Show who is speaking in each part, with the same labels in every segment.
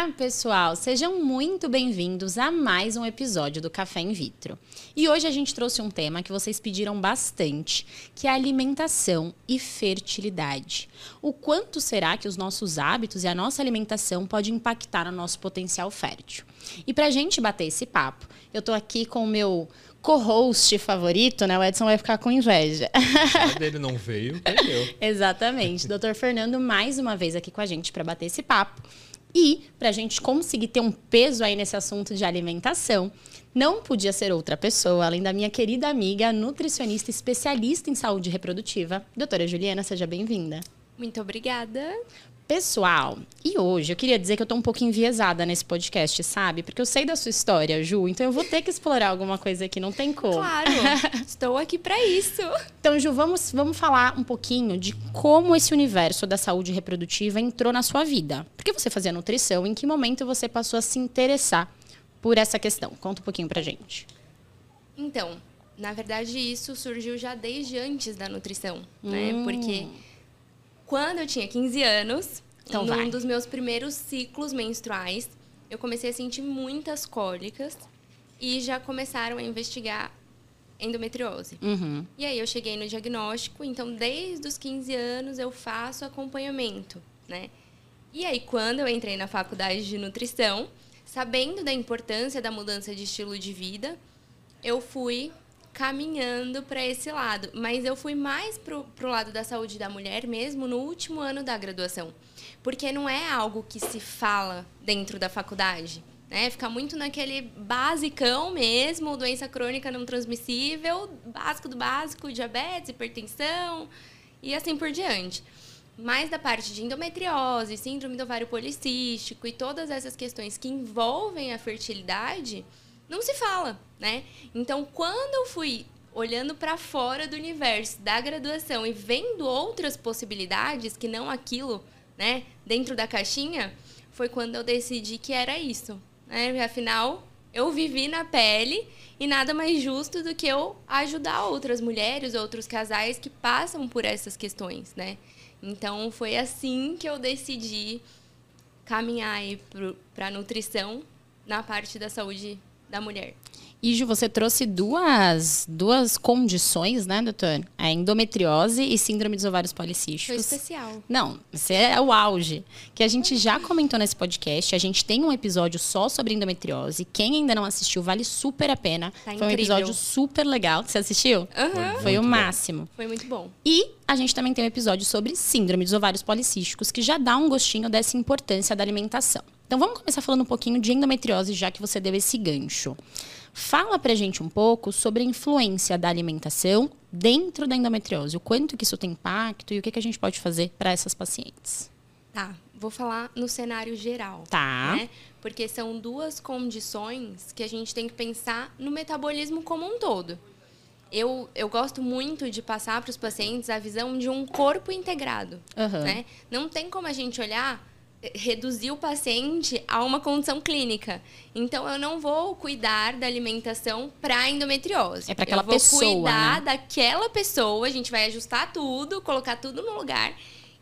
Speaker 1: Olá, pessoal! Sejam muito bem-vindos a mais um episódio do Café in Vitro. E hoje a gente trouxe um tema que vocês pediram bastante, que é alimentação e fertilidade. O quanto será que os nossos hábitos e a nossa alimentação pode impactar no nosso potencial fértil? E para a gente bater esse papo, eu estou aqui com o meu co-host favorito, né? O Edson vai ficar com inveja.
Speaker 2: Ele não veio, perdeu.
Speaker 1: Exatamente. Doutor Fernando, mais uma vez aqui com a gente para bater esse papo. E para a gente conseguir ter um peso aí nesse assunto de alimentação, não podia ser outra pessoa, além da minha querida amiga, nutricionista especialista em saúde reprodutiva, doutora Juliana, seja bem-vinda.
Speaker 3: Muito obrigada.
Speaker 1: Pessoal, e hoje eu queria dizer que eu tô um pouco enviesada nesse podcast, sabe? Porque eu sei da sua história, Ju, então eu vou ter que explorar alguma coisa aqui, não tem como.
Speaker 3: Claro, estou aqui para isso.
Speaker 1: Então, Ju, vamos, vamos falar um pouquinho de como esse universo da saúde reprodutiva entrou na sua vida. Porque você fazia nutrição, em que momento você passou a se interessar por essa questão? Conta um pouquinho pra gente.
Speaker 3: Então, na verdade, isso surgiu já desde antes da nutrição, né?
Speaker 1: Hum.
Speaker 3: Porque quando eu tinha 15 anos,
Speaker 1: Então
Speaker 3: num
Speaker 1: vai.
Speaker 3: dos meus primeiros ciclos menstruais, eu comecei a sentir muitas cólicas e já começaram a investigar endometriose.
Speaker 1: Uhum.
Speaker 3: E aí eu cheguei no diagnóstico, então desde os 15 anos eu faço acompanhamento, né? E aí quando eu entrei na faculdade de nutrição, sabendo da importância da mudança de estilo de vida, eu fui caminhando para esse lado, mas eu fui mais pro, pro lado da saúde da mulher mesmo no último ano da graduação, porque não é algo que se fala dentro da faculdade, né? Fica muito naquele basicão mesmo, doença crônica não transmissível, básico do básico, diabetes, hipertensão e assim por diante. Mas da parte de endometriose, síndrome do ovário policístico e todas essas questões que envolvem a fertilidade, não se fala, né? Então, quando eu fui olhando para fora do universo da graduação e vendo outras possibilidades que não aquilo, né, dentro da caixinha, foi quando eu decidi que era isso, né? Afinal, eu vivi na pele e nada mais justo do que eu ajudar outras mulheres, outros casais que passam por essas questões, né? Então, foi assim que eu decidi caminhar aí para nutrição na parte da saúde da mulher.
Speaker 1: E Ju, você trouxe duas, duas condições, né, doutor? A endometriose e síndrome dos ovários
Speaker 3: Foi
Speaker 1: policísticos.
Speaker 3: especial.
Speaker 1: Não, esse é o auge. Que a gente já comentou nesse podcast. A gente tem um episódio só sobre endometriose. Quem ainda não assistiu, vale super a pena.
Speaker 3: Tá
Speaker 1: Foi um
Speaker 3: incrível.
Speaker 1: episódio super legal. Você assistiu?
Speaker 3: Aham.
Speaker 1: Foi o
Speaker 2: Muito bom.
Speaker 1: máximo.
Speaker 3: Foi muito bom.
Speaker 1: E a gente também tem um episódio sobre síndrome dos ovários policísticos, que já dá um gostinho dessa importância da alimentação. Então vamos começar falando um pouquinho de endometriose, já que você deu esse gancho. Fala pra gente um pouco sobre a influência da alimentação dentro da endometriose, o quanto que isso tem impacto e o que, que a gente pode fazer para essas pacientes.
Speaker 3: Tá, vou falar no cenário geral.
Speaker 1: Tá.
Speaker 3: Né? Porque são duas condições que a gente tem que pensar no metabolismo como um todo. Eu, eu gosto muito de passar para os pacientes a visão de um corpo integrado.
Speaker 1: Aham.
Speaker 3: Né? Não tem como a gente olhar, reduzir o paciente a uma condição clínica. Então, eu não vou cuidar da alimentação para endometriose.
Speaker 1: É pra aquela
Speaker 3: eu vou
Speaker 1: pessoa,
Speaker 3: cuidar
Speaker 1: né?
Speaker 3: daquela pessoa, a gente vai ajustar tudo, colocar tudo no lugar.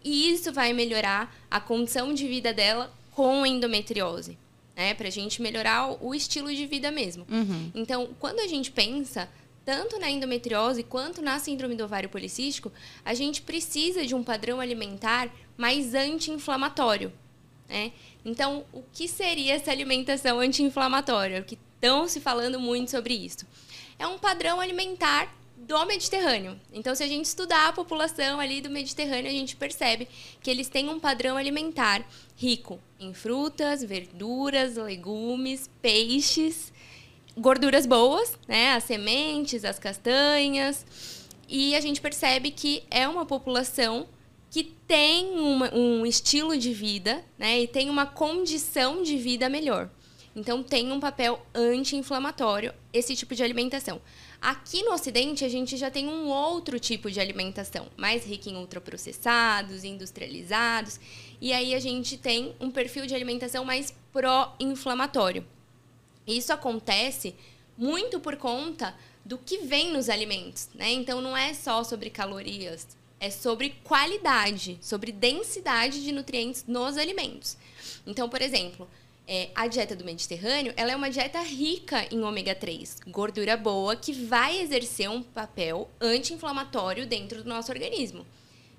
Speaker 3: E isso vai melhorar a condição de vida dela com endometriose. Né? Pra gente melhorar o o estilo de vida mesmo.
Speaker 1: Uhum.
Speaker 3: Então, quando a gente pensa tanto na endometriose quanto na síndrome do ovário policístico, a gente precisa de um padrão alimentar mais anti-inflamatório. Né? Então, o que seria essa alimentação anti-inflamatória? Que estão se falando muito sobre isso. É um padrão alimentar do Mediterrâneo. Então, se a gente estudar a população ali do Mediterrâneo, a gente percebe que eles têm um padrão alimentar rico em frutas, verduras, legumes, peixes, gorduras boas, né? As sementes, as castanhas. E a gente percebe que é uma população que tem uma- um estilo de vida, né? E tem uma condição de vida melhor. Então tem um papel anti-inflamatório esse tipo de alimentação. Aqui no Ocidente a gente já tem um outro tipo de alimentação, mais rica em ultraprocessados, industrializados, e aí a gente tem um perfil de alimentação mais pró-inflamatório. Isso acontece muito por conta do que vem nos alimentos, né? Então não é só sobre calorias, é sobre qualidade, sobre densidade de nutrientes nos alimentos. Então, por exemplo, é, a dieta do Mediterrâneo ela é uma dieta rica em ômega 3, gordura boa, que vai exercer um papel anti-inflamatório dentro do nosso organismo.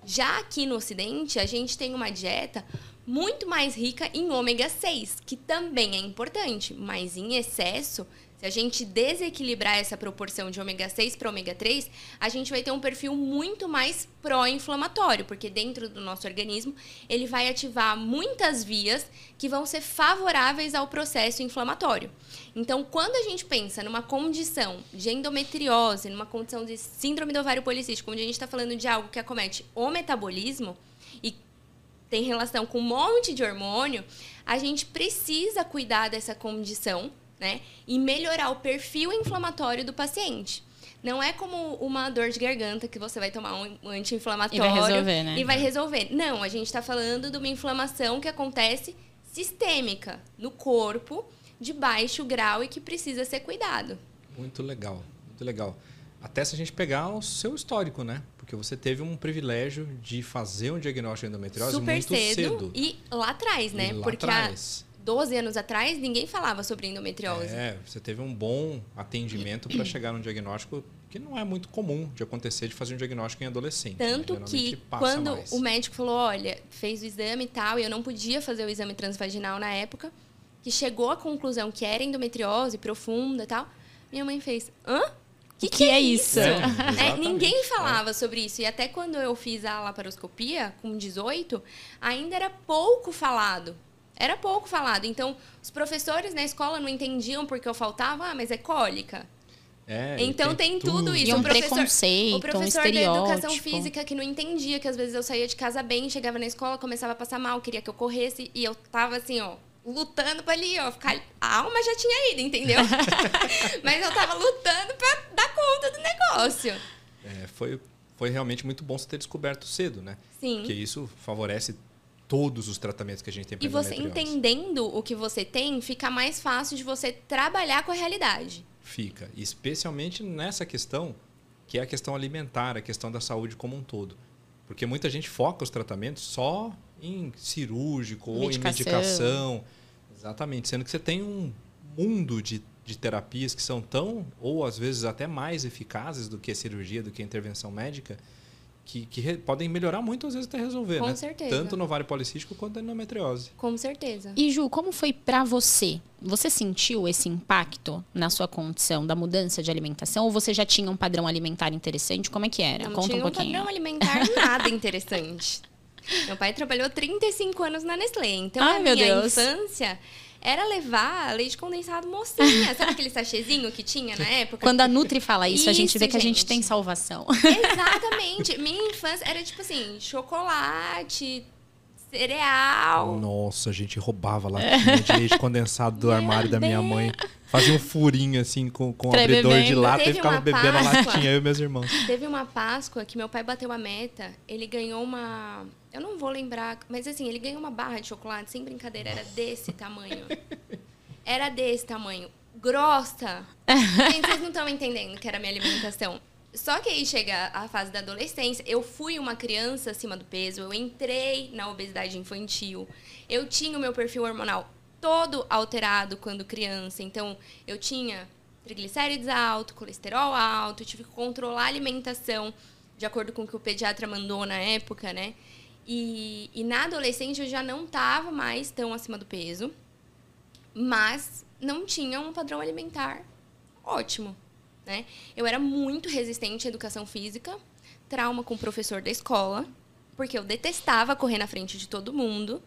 Speaker 3: Já aqui no Ocidente, a gente tem uma dieta muito mais rica em ômega 6, que também é importante, mas em excesso se a gente desequilibrar essa proporção de ômega 6 para ômega 3, a gente vai ter um perfil muito mais pró-inflamatório, porque dentro do nosso organismo ele vai ativar muitas vias que vão ser favoráveis ao processo inflamatório. Então, quando a gente pensa numa condição de endometriose, numa condição de síndrome do ovário policístico, onde a gente está falando de algo que acomete o metabolismo e tem relação com um monte de hormônio, a gente precisa cuidar dessa condição né? E melhorar o perfil inflamatório do paciente. Não é como uma dor de garganta que você vai tomar um anti-inflamatório
Speaker 1: e vai resolver, né?
Speaker 3: E vai resolver. Não, a gente está falando de uma inflamação que acontece sistêmica no corpo, de baixo grau e que precisa ser cuidado.
Speaker 2: Muito legal, muito legal. Até se a gente pegar o seu histórico, né? Porque você teve um privilégio de fazer um diagnóstico de endometriose
Speaker 3: Super
Speaker 2: muito
Speaker 3: cedo,
Speaker 2: cedo.
Speaker 3: E lá atrás, né?
Speaker 2: E lá
Speaker 3: Porque
Speaker 2: atrás.
Speaker 3: 12 anos atrás, ninguém falava sobre endometriose.
Speaker 2: É, você teve um bom atendimento para chegar num diagnóstico que não é muito comum de acontecer de fazer um diagnóstico em adolescente.
Speaker 3: Tanto
Speaker 2: né?
Speaker 3: que quando mais. o médico falou, olha, fez o exame e tal, e eu não podia fazer o exame transvaginal na época, que chegou à conclusão que era endometriose profunda e tal, minha mãe fez, hã?
Speaker 1: O que, que, que, é isso? É,
Speaker 3: é, ninguém falava é. sobre isso. E até quando eu fiz a laparoscopia, com 18, ainda era pouco falado. Era pouco falado. Então, os professores na escola não entendiam porque eu faltava, ah, mas é cólica.
Speaker 2: É,
Speaker 3: então tem,
Speaker 1: tem
Speaker 3: tudo isso.
Speaker 1: E um
Speaker 3: o professor,
Speaker 1: preconceito,
Speaker 3: o professor
Speaker 1: um
Speaker 3: da educação física que não entendia que às vezes eu saía de casa bem, chegava na escola, começava a passar mal, queria que eu corresse e eu tava assim, ó, lutando para ali, ó, ficar a alma já tinha ido, entendeu? Mas eu tava lutando para dar conta do negócio.
Speaker 2: É, foi foi realmente muito bom você ter descoberto cedo, né?
Speaker 3: Sim.
Speaker 2: Porque isso favorece todos os tratamentos que a gente tem para
Speaker 3: E você entendendo o que você tem, fica mais fácil de você trabalhar com a realidade.
Speaker 2: Fica, especialmente nessa questão que é a questão alimentar, a questão da saúde como um todo. Porque muita gente foca os tratamentos só em cirúrgico medicação. ou em medicação. Exatamente, sendo que você tem um mundo de, de terapias que são tão, ou às vezes até mais eficazes do que a cirurgia, do que a intervenção médica, que, que podem melhorar muito, às vezes até resolver,
Speaker 3: Com
Speaker 2: né?
Speaker 3: certeza.
Speaker 2: Tanto no ovário policístico quanto na endometriose.
Speaker 3: Com certeza.
Speaker 1: E Ju, como foi para você? Você sentiu esse impacto na sua condição da mudança de alimentação ou você já tinha um padrão alimentar interessante? Como é que era?
Speaker 3: Não
Speaker 1: Conta
Speaker 3: tinha
Speaker 1: um pouquinho.
Speaker 3: um padrão alimentar nada interessante. Meu pai trabalhou 35 anos na Nestlé, então
Speaker 1: Ai,
Speaker 3: a
Speaker 1: meu
Speaker 3: minha
Speaker 1: Deus.
Speaker 3: infância era levar leite condensado mocinha. Sabe aquele sachêzinho que tinha na época?
Speaker 1: Quando a Nutri fala isso, a gente
Speaker 3: Isso,
Speaker 1: vê que a gente
Speaker 3: gente.
Speaker 1: tem salvação.
Speaker 3: Exatamente. Minha infância era tipo assim, chocolate, cereal.
Speaker 2: Nossa, a gente roubava latinha de leite condensado do
Speaker 3: Meu
Speaker 2: armário da minha
Speaker 3: Deus.
Speaker 2: mãe. Fazia um furinho assim com, com o
Speaker 1: Pra
Speaker 2: abridor de lata e
Speaker 3: Teve
Speaker 2: ficava
Speaker 3: uma
Speaker 2: bebendo a
Speaker 3: Páscoa.
Speaker 2: latinha, eu e meus irmãos.
Speaker 3: Teve uma Páscoa que meu pai bateu a meta, ele ganhou uma. Eu não vou lembrar, mas assim, ele ganhou uma barra de chocolate, sem brincadeira, era desse tamanho. Era desse tamanho. Grossa. Gente, vocês não estão entendendo que era a minha alimentação. Só que aí chega a fase da adolescência, eu fui uma criança acima do peso, eu entrei na obesidade infantil, eu tinha o meu perfil hormonal todo alterado quando criança, então eu tinha triglicérides alto, colesterol alto, tive que controlar a alimentação de acordo com o que o pediatra mandou na época, né? E, e na adolescência eu já não estava mais tão acima do peso, mas não tinha um padrão alimentar ótimo, né? Eu era muito resistente à educação física, trauma com o professor da escola, porque eu detestava correr na frente de todo mundo.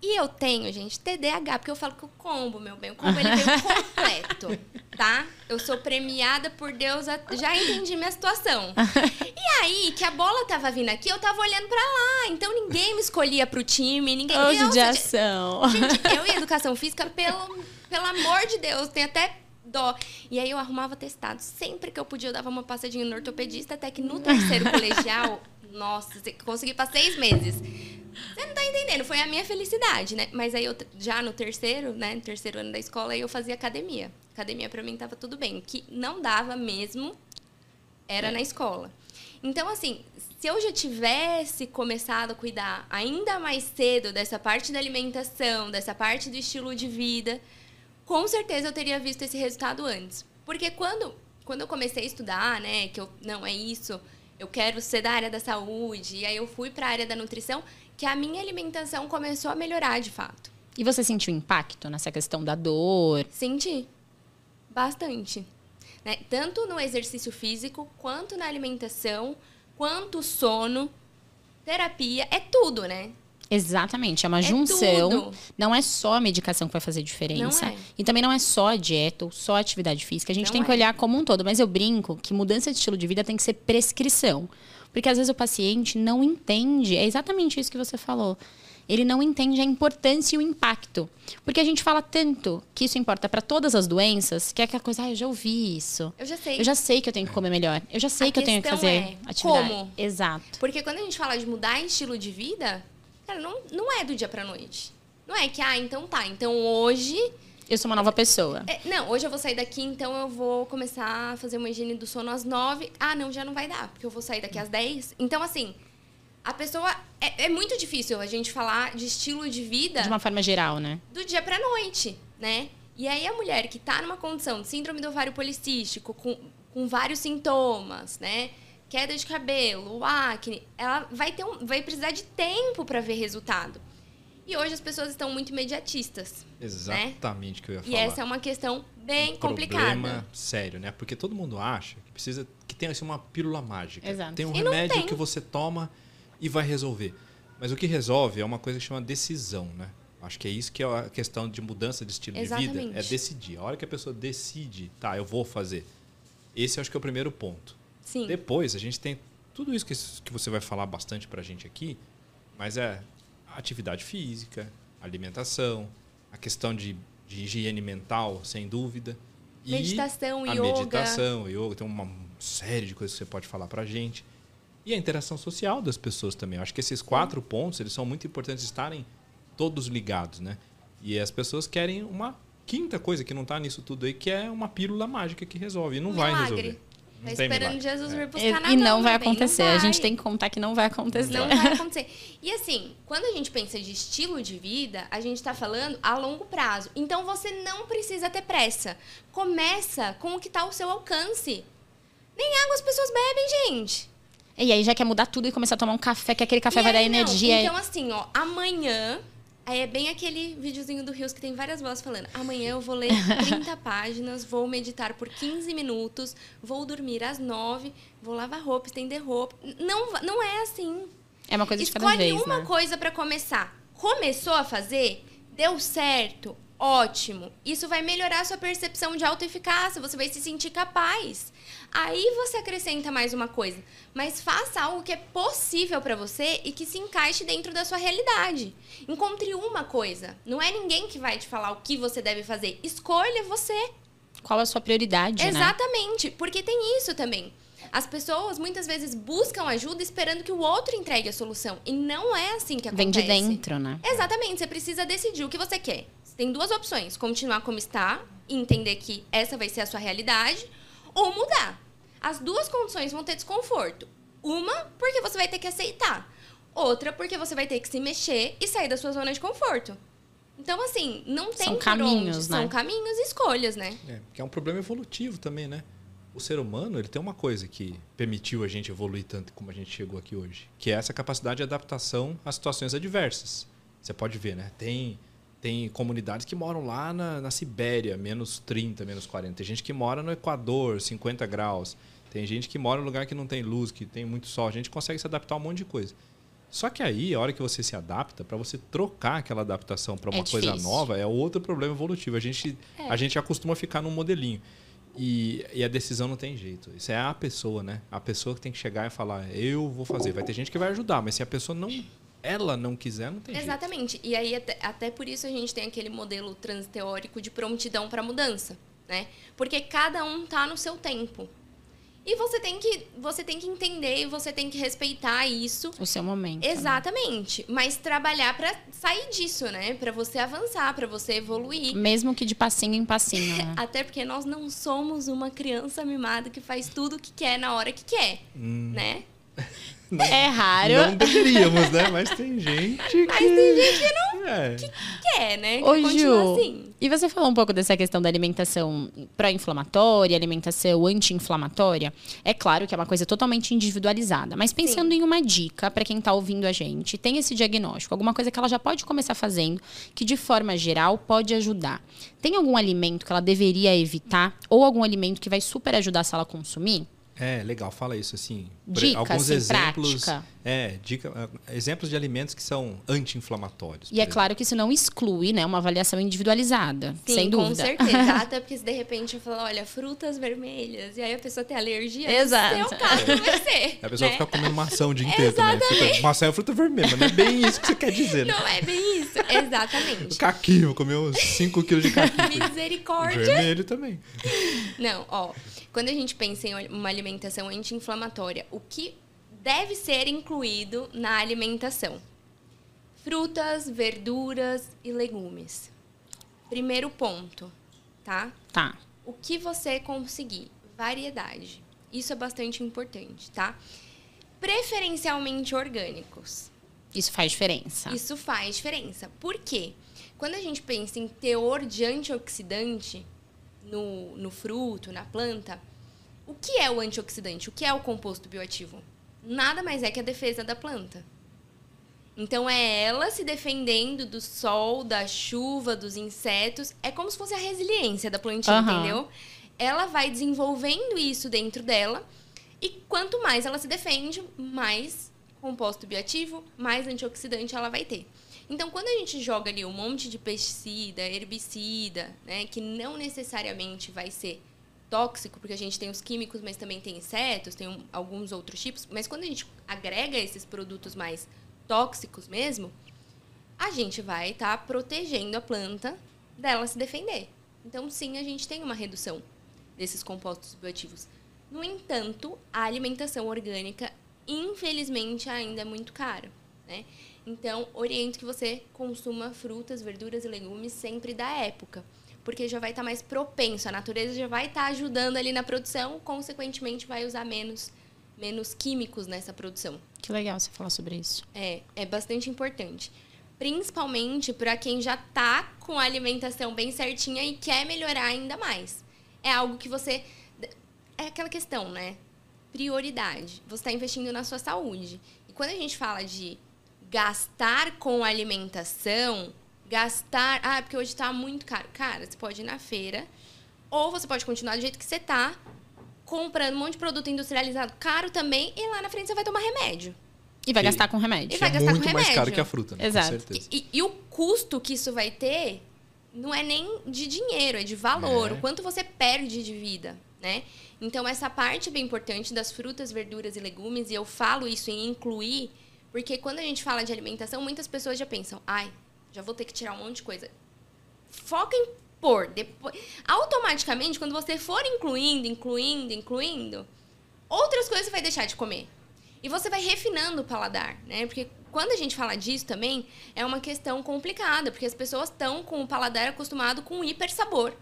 Speaker 3: E eu tenho, gente, TDAH, porque eu falo que o combo, meu bem, o combo ele veio completo, tá? Eu sou premiada por Deus, já entendi minha situação. E aí, que a bola tava vindo aqui, eu tava olhando pra lá, então ninguém me escolhia pro time, ninguém...
Speaker 1: Ô,
Speaker 3: Nossa,
Speaker 1: judiação.
Speaker 3: Gente, eu e educação física, pelo, pelo amor de Deus, tem até dó. E aí eu arrumava testado. Sempre que eu podia, eu dava uma passadinha no ortopedista, até que no terceiro colegial, nossa, consegui para seis meses. Você não tá entendendo, foi a minha felicidade, né? Mas aí eu já no terceiro, né, no terceiro ano da escola, eu fazia academia. Academia para mim tava tudo bem. O que não dava mesmo era na escola. Então, assim, se eu já tivesse começado a cuidar ainda mais cedo dessa parte da alimentação, dessa parte do estilo de vida, com certeza eu teria visto esse resultado antes. Porque quando, quando eu comecei a estudar, né, que eu não é isso, eu quero ser da área da saúde, e aí eu fui para a área da nutrição, que a minha alimentação começou a melhorar de fato.
Speaker 1: E você sentiu impacto nessa questão da dor?
Speaker 3: Senti. Bastante. Né? Tanto no exercício físico, quanto na alimentação, quanto sono, terapia, é tudo, né?
Speaker 1: Exatamente, é uma é junção. Tudo. Não é só a medicação que vai fazer diferença. É. E também não é só a dieta ou só a atividade física. A gente não tem que é. olhar como um todo. Mas eu brinco que mudança de estilo de vida tem que ser prescrição. Porque às vezes o paciente não entende. É exatamente isso que você falou ele não entende a importância e o impacto. Porque a gente fala tanto que isso importa para todas as doenças, que é aquela coisa, ah, eu já ouvi isso.
Speaker 3: Eu já sei.
Speaker 1: Eu já sei que eu tenho que comer melhor. Eu já sei a que eu tenho que fazer é, atividade.
Speaker 3: Como?
Speaker 1: Exato.
Speaker 3: Porque quando a gente fala de mudar estilo de vida, cara, não, não é do dia pra noite. Não é que, ah, então tá, então hoje
Speaker 1: eu sou uma nova pessoa.
Speaker 3: É, não, hoje eu vou sair daqui, então eu vou começar a fazer uma higiene do sono às nove. Ah, não, já não vai dar, porque eu vou sair daqui às dez. Então, assim, a pessoa. É, é, muito difícil a gente falar de estilo de vida.
Speaker 1: De uma forma geral, né?
Speaker 3: Do dia pra noite, né? E aí a mulher que tá numa condição de síndrome do ovário policístico, com, com vários sintomas, né? Queda de cabelo, acne, ela vai, ter um, vai precisar de tempo para ver resultado. E hoje as pessoas estão muito imediatistas.
Speaker 2: Né? Exatamente
Speaker 3: o
Speaker 2: que eu ia falar.
Speaker 3: E essa é uma questão bem um complicada.
Speaker 2: Problema sério, né? Porque todo mundo acha que precisa que tem assim, uma pílula mágica.
Speaker 1: Exato.
Speaker 2: Tem um e remédio que você toma e vai resolver. Mas o que resolve é uma coisa que chama decisão, né? Acho que é isso que é a questão de mudança de estilo Exatamente. de vida, é decidir. A hora que a pessoa decide, tá, eu vou fazer. Esse acho que é o primeiro ponto.
Speaker 3: Sim.
Speaker 2: Depois, a gente tem tudo isso que, que você vai falar bastante pra gente aqui, mas é atividade física, alimentação, a questão de, de higiene mental, sem dúvida.
Speaker 3: Meditação,
Speaker 2: e a
Speaker 3: yoga.
Speaker 2: meditação, yoga, tem uma série de coisas que você pode falar pra gente. E a interação social das pessoas também. Eu acho que esses quatro pontos, eles são muito importantes estarem todos ligados, né? E as pessoas querem uma quinta coisa que não está nisso tudo aí, que é uma pílula mágica que resolve. E não vai resolver.
Speaker 3: Não tá esperando. Jesus vir é. buscar
Speaker 1: é.
Speaker 3: na
Speaker 1: E não vai acontecer. Não vai. A gente tem que contar que não vai acontecer.
Speaker 3: Não vai acontecer. E assim, quando a gente pensa de estilo de vida, a gente está falando a longo prazo. Então você não precisa ter pressa. Começa com o que está ao seu alcance. Nem água as pessoas bebem, gente.
Speaker 1: E aí já quer mudar tudo e começar a tomar um café, que aquele café e vai dar não. energia.
Speaker 3: Então, assim, ó, amanhã. Aí é bem aquele videozinho do Rios que tem várias vozes falando. Amanhã eu vou ler 30 páginas, vou meditar por 15 minutos, vou dormir às 9, vou lavar roupa, estender roupa. Não, não é assim.
Speaker 1: É uma coisa de cada vez,
Speaker 3: Escolhe uma
Speaker 1: né?
Speaker 3: coisa para começar. Começou a fazer, deu certo, ótimo. Isso vai melhorar a sua percepção de autoeficácia, você vai se sentir capaz. Aí você acrescenta mais uma coisa, mas faça algo que é possível para você e que se encaixe dentro da sua realidade. Encontre uma coisa. Não é ninguém que vai te falar o que você deve fazer. Escolha você.
Speaker 1: Qual a sua prioridade,
Speaker 3: né? Exatamente, né? porque tem isso também. As pessoas muitas vezes buscam ajuda esperando que o outro entregue a solução. E não é assim que acontece.
Speaker 1: Vem de dentro, né?
Speaker 3: Exatamente. Você precisa decidir o que você quer. Você tem duas opções: continuar como está e entender que essa vai ser a sua realidade, ou mudar. As duas condições vão ter desconforto. Uma, porque você vai ter que aceitar. Outra, porque você vai ter que se mexer e sair da sua zona de conforto. Então, assim, não tem
Speaker 1: São caminhos,
Speaker 3: onde.
Speaker 1: né?
Speaker 3: São caminhos e escolhas, né?
Speaker 2: É, que é um problema evolutivo também, né? O ser humano, ele tem uma coisa que permitiu a gente evoluir tanto como a gente chegou aqui hoje, que é essa capacidade de adaptação a situações adversas. Você pode ver, né? Tem tem comunidades que moram lá na, na Sibéria, menos 30, menos 40. Tem gente que mora no Equador, 50 graus. Tem gente que mora em lugar que não tem luz, que tem muito sol. A gente consegue se adaptar a um monte de coisa. Só que aí, a hora que você se adapta, para você trocar aquela adaptação para uma é coisa nova, é outro problema evolutivo. A gente, é. a gente acostuma ficar num modelinho. E, e, a decisão não tem jeito. Isso é a pessoa, né? A pessoa que tem que chegar e falar, eu vou fazer. Vai ter gente que vai ajudar, mas se a pessoa não ela não quiser, não tem
Speaker 3: Exatamente.
Speaker 2: Jeito.
Speaker 3: E aí, até, até por isso a gente tem aquele modelo transteórico de prontidão para mudança, né? Porque cada um tá no seu tempo. E você tem que você tem que entender e você tem que respeitar isso.
Speaker 1: O seu momento. Né?
Speaker 3: Exatamente. Né? Mas trabalhar para sair disso, né? Para você avançar, para você evoluir.
Speaker 1: Mesmo que de passinho em passinho.
Speaker 3: Né? Até porque nós não somos uma criança mimada que faz tudo o que quer na hora que quer, hum. né?
Speaker 2: Não,
Speaker 1: é raro.
Speaker 2: Não deveríamos, né? Mas tem gente que. Mas
Speaker 3: tem gente que não. É. Que quer, né? Que
Speaker 1: Ô, Ju, assim. E você falou um pouco dessa questão da alimentação pró-inflamatória, alimentação anti-inflamatória. É claro que é uma coisa totalmente individualizada. Mas pensando Sim. em uma dica para quem está ouvindo a gente, tem esse diagnóstico, alguma coisa que ela já pode começar fazendo, que de forma geral pode ajudar. Tem algum alimento que ela deveria evitar? Ou algum alimento que vai super ajudar se ela consumir?
Speaker 2: É, legal, fala isso assim.
Speaker 1: Dica, alguns assim, exemplos. Prática.
Speaker 2: É, dica, é, exemplos de alimentos que são anti-inflamatórios.
Speaker 1: E é exemplo. claro que isso não exclui, né, uma avaliação individualizada,
Speaker 3: Sim,
Speaker 1: sem dúvida. Com
Speaker 3: certeza. Até porque se de repente eu falar, olha, frutas vermelhas, e aí a pessoa tem alergia,
Speaker 1: Exato.
Speaker 3: seu caso não vai ser.
Speaker 2: A pessoa né? fica comendo maçã o dia inteiro também. maçã é fruta vermelha, mas não é bem isso que você quer dizer.
Speaker 3: Né? Não é bem isso, exatamente.
Speaker 2: Caquinho, comeu 5 quilos de caquinho.
Speaker 3: Misericórdia.
Speaker 2: Vermelho também.
Speaker 3: Não, ó, quando a gente pensa em uma alimentação anti-inflamatória, o que deve ser incluído na alimentação? Frutas, verduras e legumes. Primeiro ponto, tá?
Speaker 1: Tá.
Speaker 3: O que você conseguir, variedade. Isso é bastante importante, tá? Preferencialmente orgânicos.
Speaker 1: Isso faz diferença.
Speaker 3: Isso faz diferença. Por quê? Quando a gente pensa em teor de antioxidante, no, no fruto, na planta, o que é o antioxidante? O que é o composto bioativo? Nada mais é que a defesa da planta. Então é ela se defendendo do sol, da chuva, dos insetos. É como se fosse a resiliência da plantinha, uhum. entendeu? Ela vai desenvolvendo isso dentro dela. E quanto mais ela se defende, mais composto bioativo, mais antioxidante ela vai ter. Então, quando a gente joga ali um monte de pesticida, herbicida, né, que não necessariamente vai ser tóxico, porque a gente tem os químicos, mas também tem insetos, tem um, alguns outros tipos, mas quando a gente agrega esses produtos mais tóxicos mesmo, a gente vai estar tá protegendo a planta dela se defender. Então, sim, a gente tem uma redução desses compostos bioativos. No entanto, a alimentação orgânica, infelizmente, ainda é muito cara, né? Então, oriento que você consuma frutas, verduras e legumes sempre da época, porque já vai estar tá mais propenso, a natureza já vai estar tá ajudando ali na produção, consequentemente vai usar menos menos químicos nessa produção.
Speaker 1: Que legal você falar sobre isso.
Speaker 3: É, é bastante importante. Principalmente para quem já está com a alimentação bem certinha e quer melhorar ainda mais. É algo que você. É aquela questão, né? Prioridade. Você está investindo na sua saúde. E quando a gente fala de gastar com alimentação, gastar. Ah, porque hoje está muito caro. Cara, você pode ir na feira, ou você pode continuar do jeito que você está, comprando um monte de produto industrializado caro também, e lá na frente você vai tomar remédio.
Speaker 1: E vai e, gastar com remédio.
Speaker 3: E vai é gastar
Speaker 2: muito
Speaker 3: com remédio.
Speaker 2: mais caro que a fruta, né?
Speaker 1: Exato.
Speaker 3: E, e, e, o custo que isso vai ter não é nem de dinheiro, é de valor. É. O quanto você perde de vida, né? Então, essa parte é bem importante das frutas, verduras e legumes, e eu falo isso em incluir porque quando a gente fala de alimentação, muitas pessoas já pensam, ai, já vou ter que tirar um monte de coisa. Foca em pôr. Depois, automaticamente, quando você for incluindo, incluindo, incluindo, outras coisas você vai deixar de comer. E você vai refinando o paladar, né? Porque quando a gente fala disso também, é uma questão complicada, porque as pessoas estão com o paladar acostumado com hiper sabor